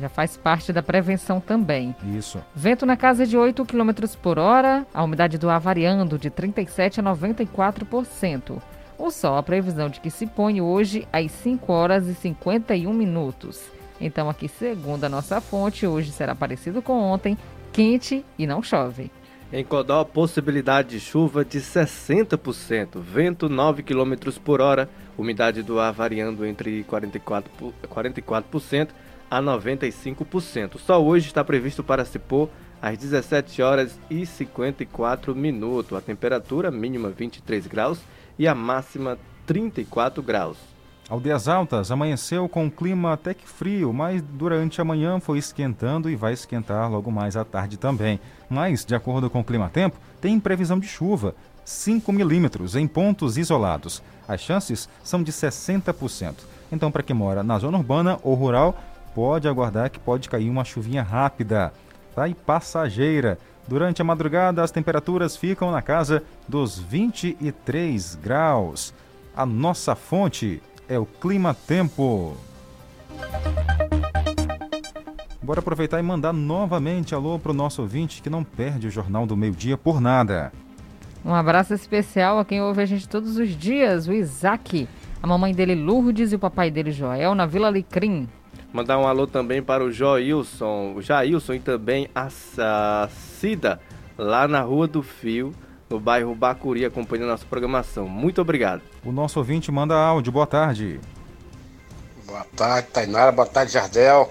Já faz parte da prevenção também. Isso. Vento na casa de 8 km por hora, a umidade do ar variando de 37% a 94%. O sol, a previsão de que se põe hoje às 5 horas e 51 minutos. Então, aqui, segundo a nossa fonte, hoje será parecido com ontem, quente e não chove. Em Codó, possibilidade de chuva de 60%, vento 9 km por hora, umidade do ar variando entre 44%, 44% a 95%. Só hoje está previsto para se pôr às 17 horas e 54 minutos. A temperatura mínima 23 graus e a máxima 34 graus. Aldeias Altas amanheceu com um clima até que frio, mas durante a manhã foi esquentando e vai esquentar logo mais à tarde também. Mas, de acordo com o Clima Tempo, tem previsão de chuva, 5 milímetros em pontos isolados. As chances são de 60%. Então, para quem mora na zona urbana ou rural, pode aguardar que pode cair uma chuvinha rápida tá? e passageira. Durante a madrugada, as temperaturas ficam na casa dos 23 graus. A nossa fonte é o Clima Tempo. Bora aproveitar e mandar novamente alô para o nosso ouvinte que não perde o Jornal do Meio Dia por nada. Um abraço especial a quem ouve a gente todos os dias, o Isaac, a mamãe dele Lourdes e o papai dele Joel, na Vila Alecrim. Mandar um alô também para o Joilson, o Jailson e também a, a Cida, lá na Rua do Fio, no bairro Bacuri, acompanhando a nossa programação. Muito obrigado. O nosso ouvinte manda áudio. Boa tarde. Boa tarde, Tainara. Boa tarde, Jardel.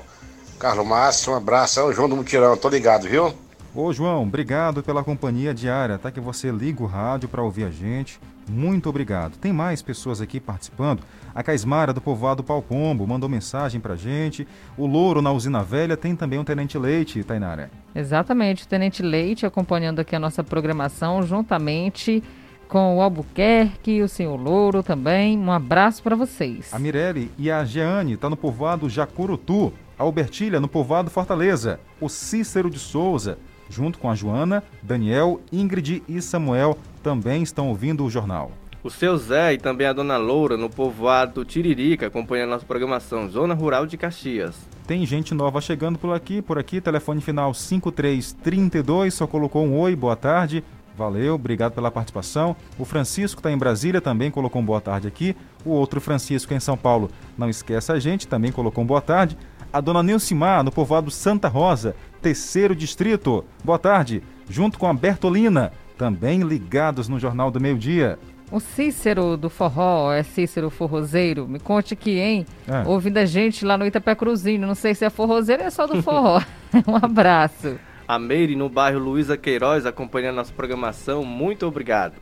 Carlos Márcio, um abraço. É o João do Mutirão, tô ligado, viu? Ô João, obrigado pela companhia diária, tá? Que você liga o rádio para ouvir a gente. Muito obrigado. Tem mais pessoas aqui participando. A Caismara do povoado Palpombo mandou mensagem pra gente. O Louro na usina velha tem também um Tenente Leite, Tainara. Exatamente, o Tenente Leite acompanhando aqui a nossa programação juntamente com o Albuquerque, o senhor Louro também. Um abraço para vocês. A Mirelle e a Jeane tá no povoado Jacurutu. A Albertilha no povoado Fortaleza. O Cícero de Souza, junto com a Joana, Daniel, Ingrid e Samuel, também estão ouvindo o jornal. O seu Zé e também a dona Loura no povoado Tiririca, acompanhando a nossa programação, Zona Rural de Caxias. Tem gente nova chegando por aqui, por aqui, telefone final 5332, só colocou um oi, boa tarde. Valeu, obrigado pela participação. O Francisco está em Brasília, também colocou um boa tarde aqui. O outro Francisco em São Paulo, não esquece a gente, também colocou um boa tarde. A dona Nilcimar, no povoado Santa Rosa, terceiro distrito. Boa tarde. Junto com a Bertolina, também ligados no Jornal do Meio Dia. O Cícero do Forró, é Cícero Forrozeiro, me conte aqui, hein? É. Ouvindo a gente lá no Itapé Cruzinho, não sei se é forrozeiro ou é só do forró. um abraço. A Meire no bairro Luísa Queiroz, acompanhando a nossa programação, muito obrigado.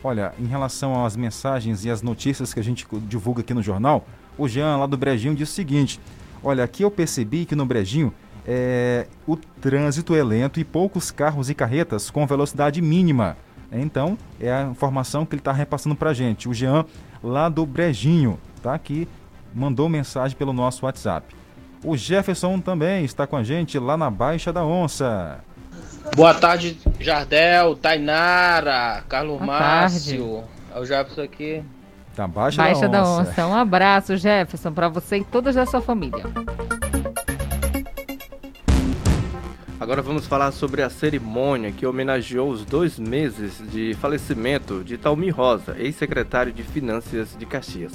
Olha, em relação às mensagens e às notícias que a gente divulga aqui no jornal, o Jean lá do Brejinho disse o seguinte: Olha, aqui eu percebi que no Brejinho é, o trânsito é lento e poucos carros e carretas com velocidade mínima. Então, é a informação que ele está repassando para a gente. O Jean, lá do Brejinho, tá aqui, mandou mensagem pelo nosso WhatsApp. O Jefferson também está com a gente lá na Baixa da Onça. Boa tarde, Jardel, Tainara, Carlos Boa Márcio. É o Jefferson aqui. Da Baixa, Baixa da, da onça. Onça. Um abraço, Jefferson, para você e toda a sua família. Agora vamos falar sobre a cerimônia que homenageou os dois meses de falecimento de Talmi Rosa, ex-secretário de Finanças de Caxias.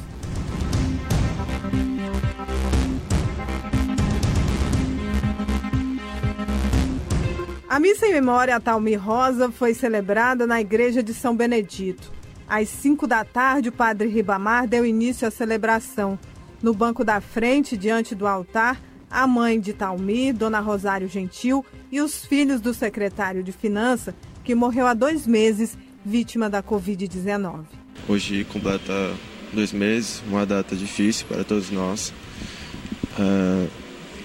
A missa em memória a Talmi Rosa foi celebrada na igreja de São Benedito. Às 5 da tarde, o padre Ribamar deu início à celebração. No banco da frente, diante do altar, a mãe de Talmi, Dona Rosário Gentil, e os filhos do secretário de Finanças, que morreu há dois meses, vítima da Covid-19. Hoje completa dois meses, uma data difícil para todos nós. Ah,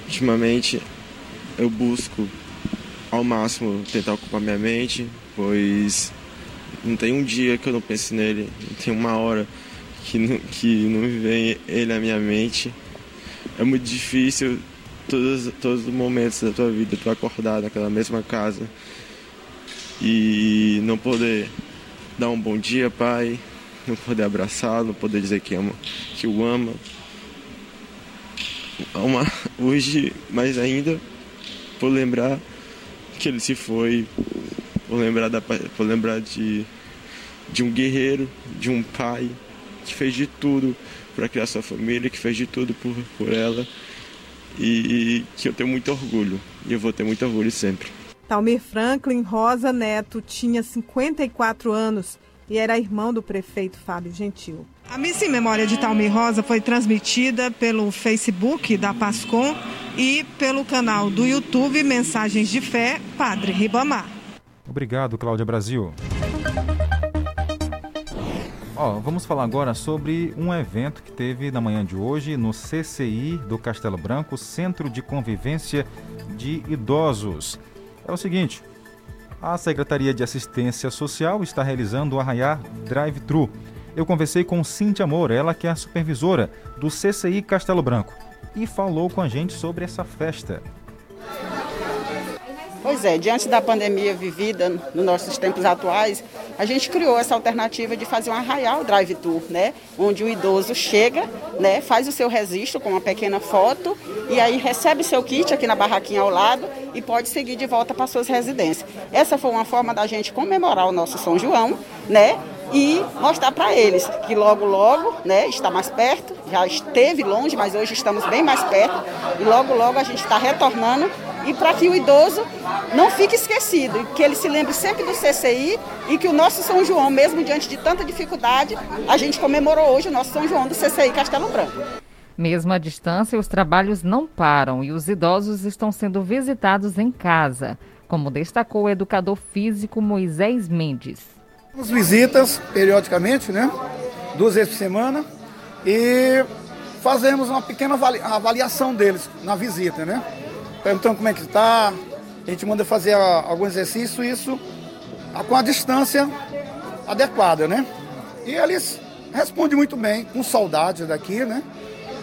ultimamente eu busco ao máximo tentar ocupar minha mente, pois não tem um dia que eu não pense nele, não tem uma hora que não, que não vem ele à minha mente. É muito difícil todos, todos os momentos da tua vida tu acordar naquela mesma casa e não poder dar um bom dia, pai, não poder abraçá-lo, não poder dizer que ama, que o ama. Uma, hoje, mais ainda, por lembrar que ele se foi, por lembrar, da, por lembrar de, de um guerreiro, de um pai que fez de tudo para criar sua família, que fez de tudo por, por ela e que eu tenho muito orgulho e eu vou ter muito orgulho sempre. Talmir Franklin Rosa Neto tinha 54 anos e era irmão do prefeito Fábio Gentil. A missa em memória de Talmir Rosa foi transmitida pelo Facebook da Pascom e pelo canal do YouTube Mensagens de Fé Padre Ribamar. Obrigado, Cláudia Brasil. Ó, vamos falar agora sobre um evento que teve na manhã de hoje no CCI do Castelo Branco, Centro de Convivência de Idosos. É o seguinte, a Secretaria de Assistência Social está realizando o Arraiar Drive-Thru. Eu conversei com Cintia Moura, ela que é a supervisora do CCI Castelo Branco, e falou com a gente sobre essa festa. Pois é, diante da pandemia vivida nos nossos tempos atuais, a gente criou essa alternativa de fazer um arraial drive-tour, né? Onde o idoso chega, né? Faz o seu registro com uma pequena foto e aí recebe seu kit aqui na barraquinha ao lado e pode seguir de volta para suas residências. Essa foi uma forma da gente comemorar o nosso São João, né? e mostrar para eles que logo, logo, né, está mais perto, já esteve longe, mas hoje estamos bem mais perto, e logo, logo a gente está retornando, e para que o idoso não fique esquecido, que ele se lembre sempre do CCI e que o nosso São João, mesmo diante de tanta dificuldade, a gente comemorou hoje o nosso São João do CCI Castelo Branco. Mesmo à distância, os trabalhos não param e os idosos estão sendo visitados em casa, como destacou o educador físico Moisés Mendes. Temos visitas periodicamente, né? Duas vezes por semana. E fazemos uma pequena avaliação deles na visita, né? Perguntando como é que está. A gente manda fazer algum exercício, isso com a distância adequada, né? E eles respondem muito bem, com saudade daqui, né?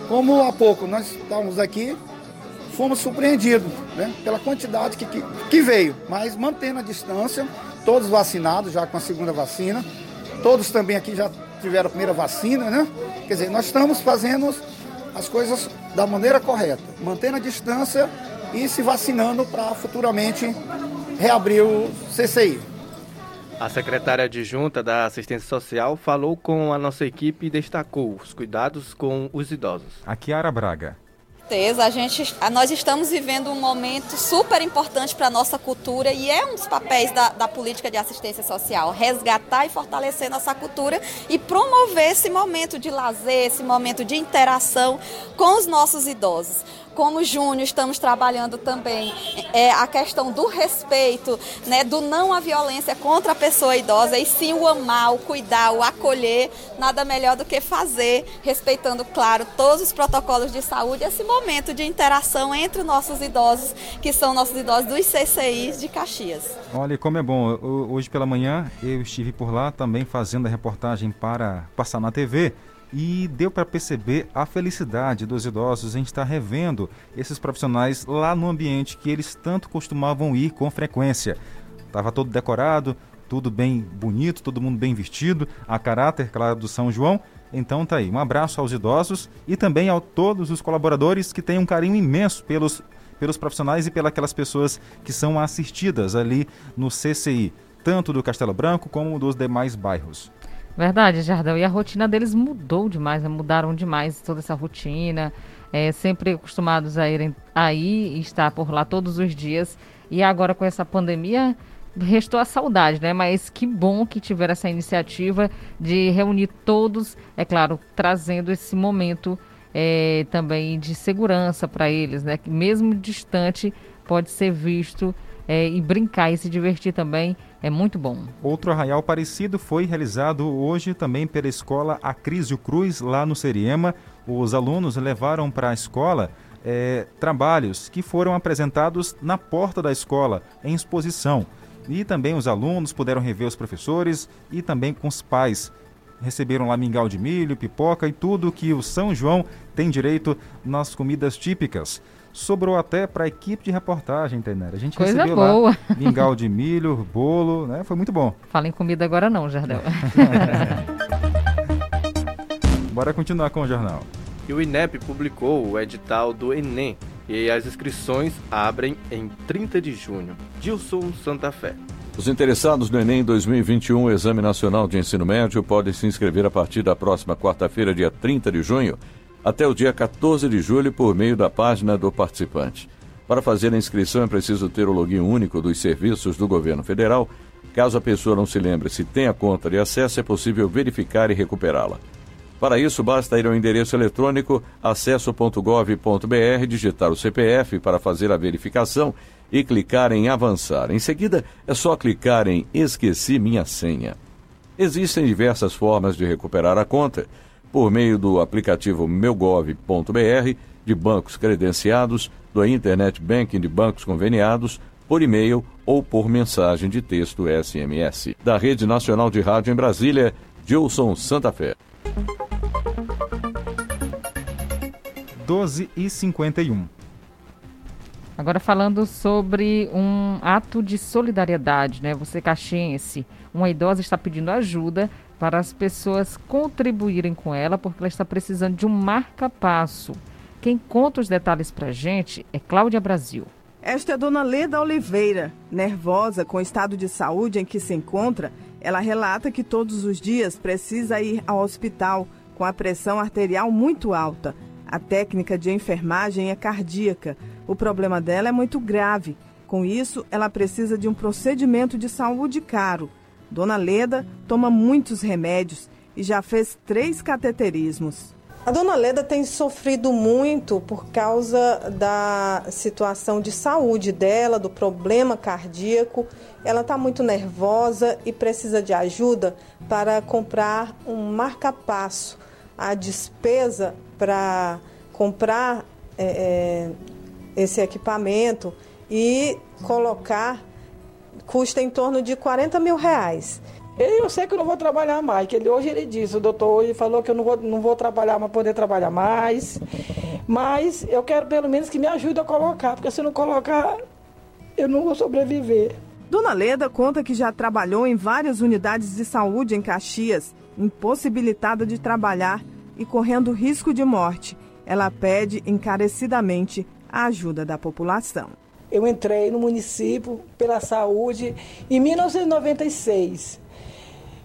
Como há pouco nós estávamos aqui, fomos surpreendidos né? pela quantidade que, que, que veio, mas mantendo a distância, todos vacinados já com a segunda vacina. Todos também aqui já tiveram a primeira vacina, né? Quer dizer, nós estamos fazendo as coisas da maneira correta, mantendo a distância e se vacinando para futuramente reabrir o CCI. A secretária adjunta da Assistência Social falou com a nossa equipe e destacou os cuidados com os idosos. A Kiara Braga certeza, a gente, nós estamos vivendo um momento super importante para a nossa cultura e é um dos papéis da, da, política de assistência social, resgatar e fortalecer nossa cultura e promover esse momento de lazer, esse momento de interação com os nossos idosos como Júnior, estamos trabalhando também é, a questão do respeito, né, do não à violência contra a pessoa idosa, e sim o amar, o cuidar, o acolher, nada melhor do que fazer, respeitando, claro, todos os protocolos de saúde, esse momento de interação entre nossos idosos, que são nossos idosos dos CCIs de Caxias. Olha, como é bom, hoje pela manhã eu estive por lá também fazendo a reportagem para passar na TV e deu para perceber a felicidade dos idosos em estar revendo esses profissionais lá no ambiente que eles tanto costumavam ir com frequência. Estava todo decorado, tudo bem bonito, todo mundo bem vestido, a caráter, claro, do São João. Então tá aí, um abraço aos idosos e também a todos os colaboradores que têm um carinho imenso pelos, pelos profissionais e pelas pessoas que são assistidas ali no CCI, tanto do Castelo Branco como dos demais bairros. Verdade, Jardel. E a rotina deles mudou demais, né? mudaram demais toda essa rotina. É, sempre acostumados a irem aí e estar por lá todos os dias. E agora com essa pandemia, restou a saudade, né? Mas que bom que tiveram essa iniciativa de reunir todos, é claro, trazendo esse momento é, também de segurança para eles, né? Que mesmo distante pode ser visto é, e brincar e se divertir também é muito bom. Outro arraial parecido foi realizado hoje também pela escola Acrísio Cruz, lá no Seriema. Os alunos levaram para a escola é, trabalhos que foram apresentados na porta da escola, em exposição. E também os alunos puderam rever os professores e também com os pais. Receberam lá mingau de milho, pipoca e tudo que o São João tem direito nas comidas típicas sobrou até para a equipe de reportagem, Tainara. A gente Coisa recebeu boa. lá mingau de milho, bolo, né? Foi muito bom. Fala em comida agora não, Jardel. Bora continuar com o jornal. E o INEP publicou o edital do Enem e as inscrições abrem em 30 de junho. Gilson Santa Fé. Os interessados no Enem 2021, Exame Nacional de Ensino Médio, podem se inscrever a partir da próxima quarta-feira, dia 30 de junho, até o dia 14 de julho por meio da página do participante. Para fazer a inscrição é preciso ter o login único dos serviços do governo federal. Caso a pessoa não se lembre se tem a conta de acesso, é possível verificar e recuperá-la. Para isso, basta ir ao endereço eletrônico acesso.gov.br, digitar o CPF para fazer a verificação e clicar em avançar. Em seguida, é só clicar em esqueci minha senha. Existem diversas formas de recuperar a conta por meio do aplicativo meugov.br, de bancos credenciados, do Internet Banking de bancos conveniados, por e-mail ou por mensagem de texto SMS. Da Rede Nacional de Rádio em Brasília, Gilson Santa Fé. 12 e 51. Agora falando sobre um ato de solidariedade, né? Você caxiense, uma idosa está pedindo ajuda para as pessoas contribuírem com ela porque ela está precisando de um marca-passo. Quem conta os detalhes para a gente é Cláudia Brasil. Esta é Dona Leda Oliveira. Nervosa com o estado de saúde em que se encontra, ela relata que todos os dias precisa ir ao hospital com a pressão arterial muito alta. A técnica de enfermagem é cardíaca. O problema dela é muito grave. Com isso, ela precisa de um procedimento de saúde caro. Dona Leda toma muitos remédios e já fez três cateterismos. A dona Leda tem sofrido muito por causa da situação de saúde dela, do problema cardíaco. Ela está muito nervosa e precisa de ajuda para comprar um marca-passo. A despesa para comprar é, é, esse equipamento e colocar custa em torno de 40 mil reais. Eu sei que eu não vou trabalhar mais, que ele hoje ele disse, o doutor hoje falou que eu não vou, não vou trabalhar, mas poder trabalhar mais. Mas eu quero pelo menos que me ajude a colocar, porque se não colocar, eu não vou sobreviver. Dona Leda conta que já trabalhou em várias unidades de saúde em Caxias, impossibilitada de trabalhar e correndo risco de morte. Ela pede encarecidamente a ajuda da população. Eu entrei no município pela saúde em 1996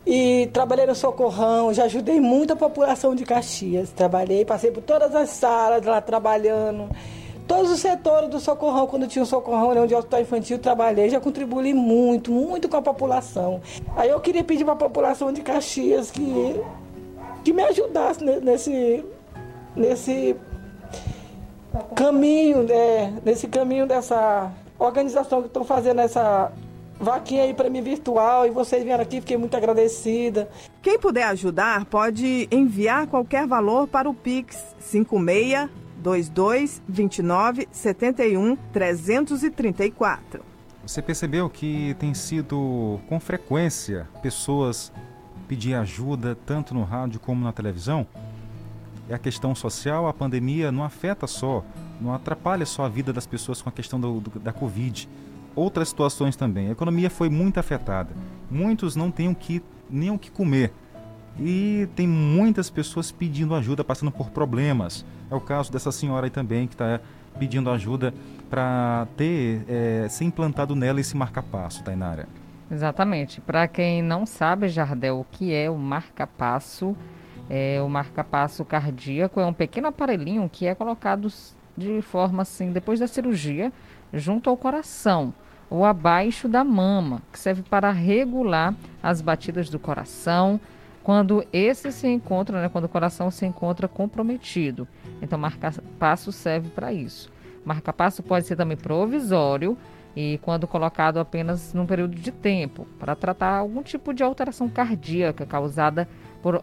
e trabalhei no Socorrão, já ajudei muito a população de Caxias. Trabalhei, passei por todas as salas lá trabalhando. Todos os setores do Socorrão, quando tinha um Socorrão, onde o hospital infantil, trabalhei, já contribuí muito, muito com a população. Aí eu queria pedir para a população de Caxias que, que me ajudasse nesse, nesse caminho, né, nesse caminho dessa organização que estão fazendo essa vaquinha aí para mim virtual e vocês vieram aqui, fiquei muito agradecida. Quem puder ajudar pode enviar qualquer valor para o Pix 56 22 29 71 334. Você percebeu que tem sido com frequência pessoas pedir ajuda tanto no rádio como na televisão? E a questão social, a pandemia não afeta só, não atrapalha só a vida das pessoas com a questão do, do, da Covid outras situações também. A economia foi muito afetada. Muitos não têm o que, nem o que comer. E tem muitas pessoas pedindo ajuda, passando por problemas. É o caso dessa senhora aí também que está pedindo ajuda para ter é, ser implantado nela esse marca-passo, Tainara. Exatamente. Para quem não sabe, Jardel, o que é o marca-passo? É, o marca-passo cardíaco é um pequeno aparelhinho que é colocado de forma assim, depois da cirurgia, junto ao coração ou abaixo da mama, que serve para regular as batidas do coração quando esse se encontra, né, quando o coração se encontra comprometido. Então, marca-passo serve para isso. Marca-passo pode ser também provisório e quando colocado apenas num período de tempo, para tratar algum tipo de alteração cardíaca causada por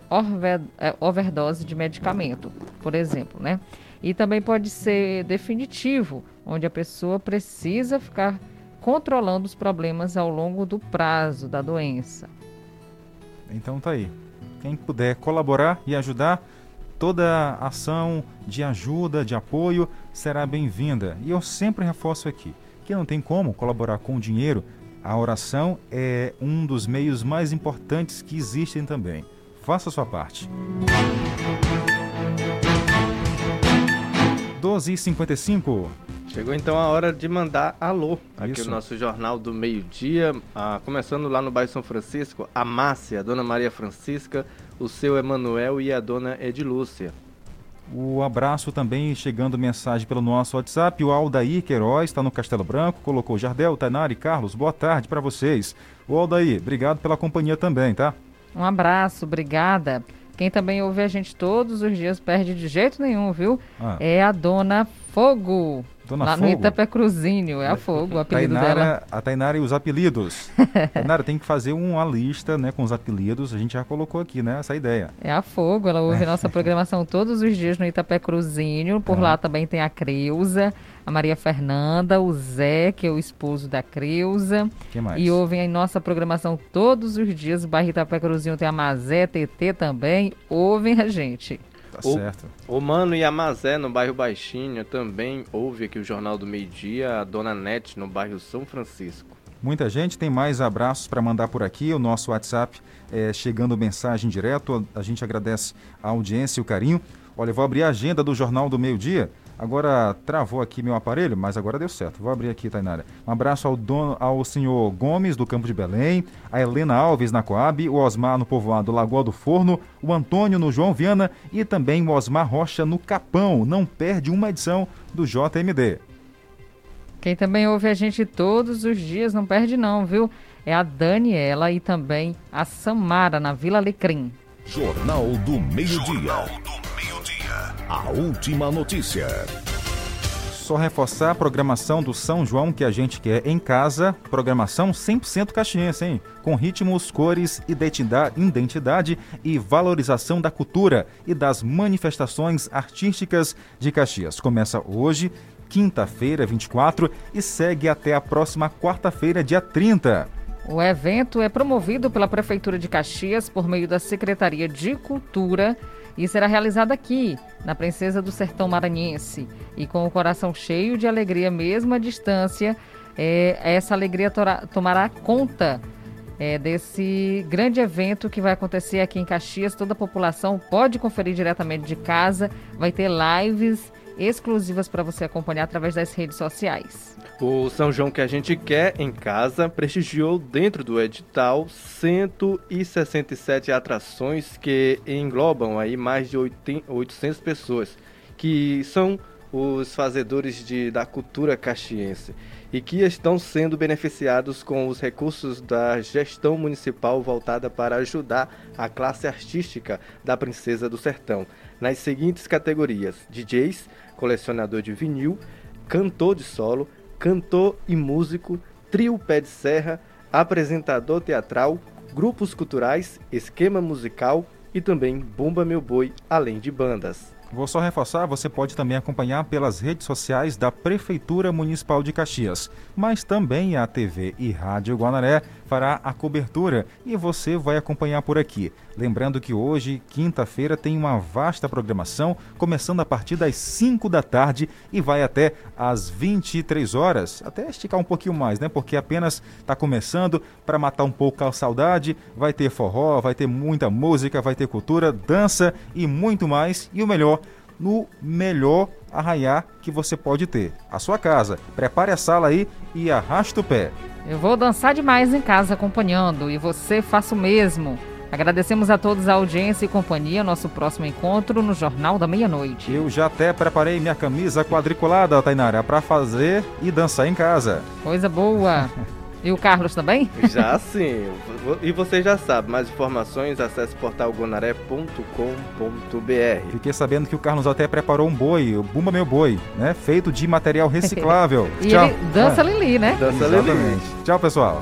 é, overdose de medicamento, por exemplo, né? E também pode ser definitivo, onde a pessoa precisa ficar controlando os problemas ao longo do prazo da doença. Então tá aí. Quem puder colaborar e ajudar, toda ação de ajuda, de apoio será bem-vinda. E eu sempre reforço aqui, que não tem como colaborar com dinheiro, a oração é um dos meios mais importantes que existem também. Faça sua parte. 12h55. Chegou então a hora de mandar alô aqui Isso. no nosso Jornal do Meio-Dia. Ah, começando lá no bairro São Francisco, a Márcia, a dona Maria Francisca, o seu Emanuel e a dona Edilúcia. O abraço também chegando mensagem pelo nosso WhatsApp. O Aldair Queiroz está no Castelo Branco, colocou Jardel, Tainari, Carlos, boa tarde para vocês. O Aldair, obrigado pela companhia também, tá? Um abraço, obrigada. Quem também ouve a gente todos os dias perde de jeito nenhum, viu? Ah. É a dona Fogo. Dona Lá Fogo. no Itapecruzinho, é a Fogo, o apelido Tainara, dela. A Tainara e os apelidos. Tainara, tem que fazer uma lista né, com os apelidos, a gente já colocou aqui, né, essa ideia. É a Fogo, ela ouve nossa programação todos os dias no Itapecruzinho, por lá também tem a Creuza, a Maria Fernanda, o Zé, que é o esposo da Creuza. que mais? E ouvem a nossa programação todos os dias, o bairro Itapecruzinho tem a Mazé, TT também, ouvem a gente. Tá o, certo. O Mano e a Mazé, no bairro Baixinha, também ouve aqui o Jornal do Meio Dia, a Dona Nete, no bairro São Francisco. Muita gente tem mais abraços para mandar por aqui. O nosso WhatsApp é, chegando mensagem direto. A gente agradece a audiência e o carinho. Olha, vou abrir a agenda do Jornal do Meio Dia. Agora travou aqui meu aparelho, mas agora deu certo. Vou abrir aqui, Tainara. Um abraço ao, dono, ao senhor Gomes, do Campo de Belém, a Helena Alves, na Coab, o Osmar, no povoado Lagoa do Forno, o Antônio, no João Viana e também o Osmar Rocha, no Capão. Não perde uma edição do JMD. Quem também ouve a gente todos os dias, não perde não, viu? É a Daniela e também a Samara, na Vila Alecrim. Jornal do Meio-Dia. A última notícia. Só reforçar a programação do São João que a gente quer em casa, programação 100% caxiense, hein? Com ritmos, cores, identidade, identidade e valorização da cultura e das manifestações artísticas de Caxias. Começa hoje, quinta-feira, 24, e segue até a próxima quarta-feira, dia 30. O evento é promovido pela Prefeitura de Caxias por meio da Secretaria de Cultura e será realizado aqui, na Princesa do Sertão Maranhense. E com o coração cheio de alegria, mesmo à distância, é, essa alegria tomará conta é, desse grande evento que vai acontecer aqui em Caxias. Toda a população pode conferir diretamente de casa, vai ter lives exclusivas para você acompanhar através das redes sociais. O São João que a gente quer em casa prestigiou dentro do edital 167 atrações que englobam aí mais de 800 pessoas, que são os fazedores de, da cultura caxiense e que estão sendo beneficiados com os recursos da gestão municipal voltada para ajudar a classe artística da Princesa do Sertão, nas seguintes categorias: DJs, colecionador de vinil, cantor de solo, cantor e músico, trio pé de serra, apresentador teatral, grupos culturais, esquema musical e também Bumba Meu Boi, além de bandas. Vou só reforçar, você pode também acompanhar pelas redes sociais da Prefeitura Municipal de Caxias, mas também a TV e Rádio Guanaré fará a cobertura e você vai acompanhar por aqui. Lembrando que hoje, quinta-feira, tem uma vasta programação, começando a partir das 5 da tarde e vai até às 23 horas, até esticar um pouquinho mais, né? Porque apenas está começando para matar um pouco a saudade. Vai ter forró, vai ter muita música, vai ter cultura, dança e muito mais. E o melhor, no melhor arraiar que você pode ter. A sua casa. Prepare a sala aí e arrasta o pé. Eu vou dançar demais em casa acompanhando e você faça o mesmo. Agradecemos a todos a audiência e companhia. Nosso próximo encontro no Jornal da Meia-Noite. Eu já até preparei minha camisa quadriculada, Tainara, para fazer e dançar em casa. Coisa boa. E o Carlos também? Já sim. E você já sabe, mais informações, acesse portalgonaré.com.br. Fiquei sabendo que o Carlos até preparou um boi, o Bumba Meu Boi, né? Feito de material reciclável. e Tchau. ele dança é. Lili, né? Dança Exatamente. Lili. Tchau, pessoal.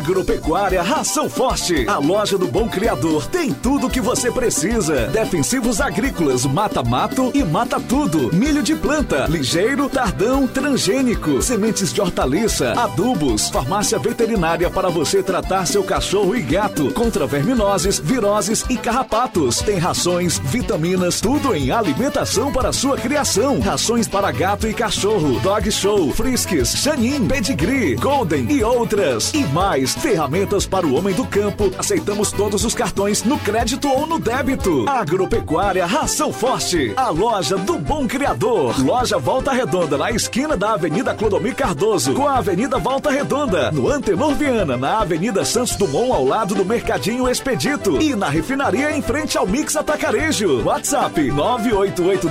Agropecuária Ração Forte. A loja do Bom Criador tem tudo o que você precisa. Defensivos agrícolas, mata-mato e mata tudo. Milho de planta, ligeiro, tardão, transgênico. Sementes de hortaliça, adubos. Farmácia veterinária para você tratar seu cachorro e gato contra verminoses, viroses e carrapatos. Tem rações, vitaminas, tudo em alimentação para sua criação. Rações para gato e cachorro, dog show, frisques, chanin, pedigree, golden e outras. E mais ferramentas para o homem do campo. Aceitamos todos os cartões no crédito ou no débito. Agropecuária Ração Forte, a loja do Bom Criador. Loja Volta Redonda, na esquina da Avenida Clodomir Cardoso, com a Avenida Volta Redonda, no Antenor Viana, na Avenida Santos Dumont, ao lado do Mercadinho Expedito. E na refinaria em frente ao Mix Atacarejo. WhatsApp 988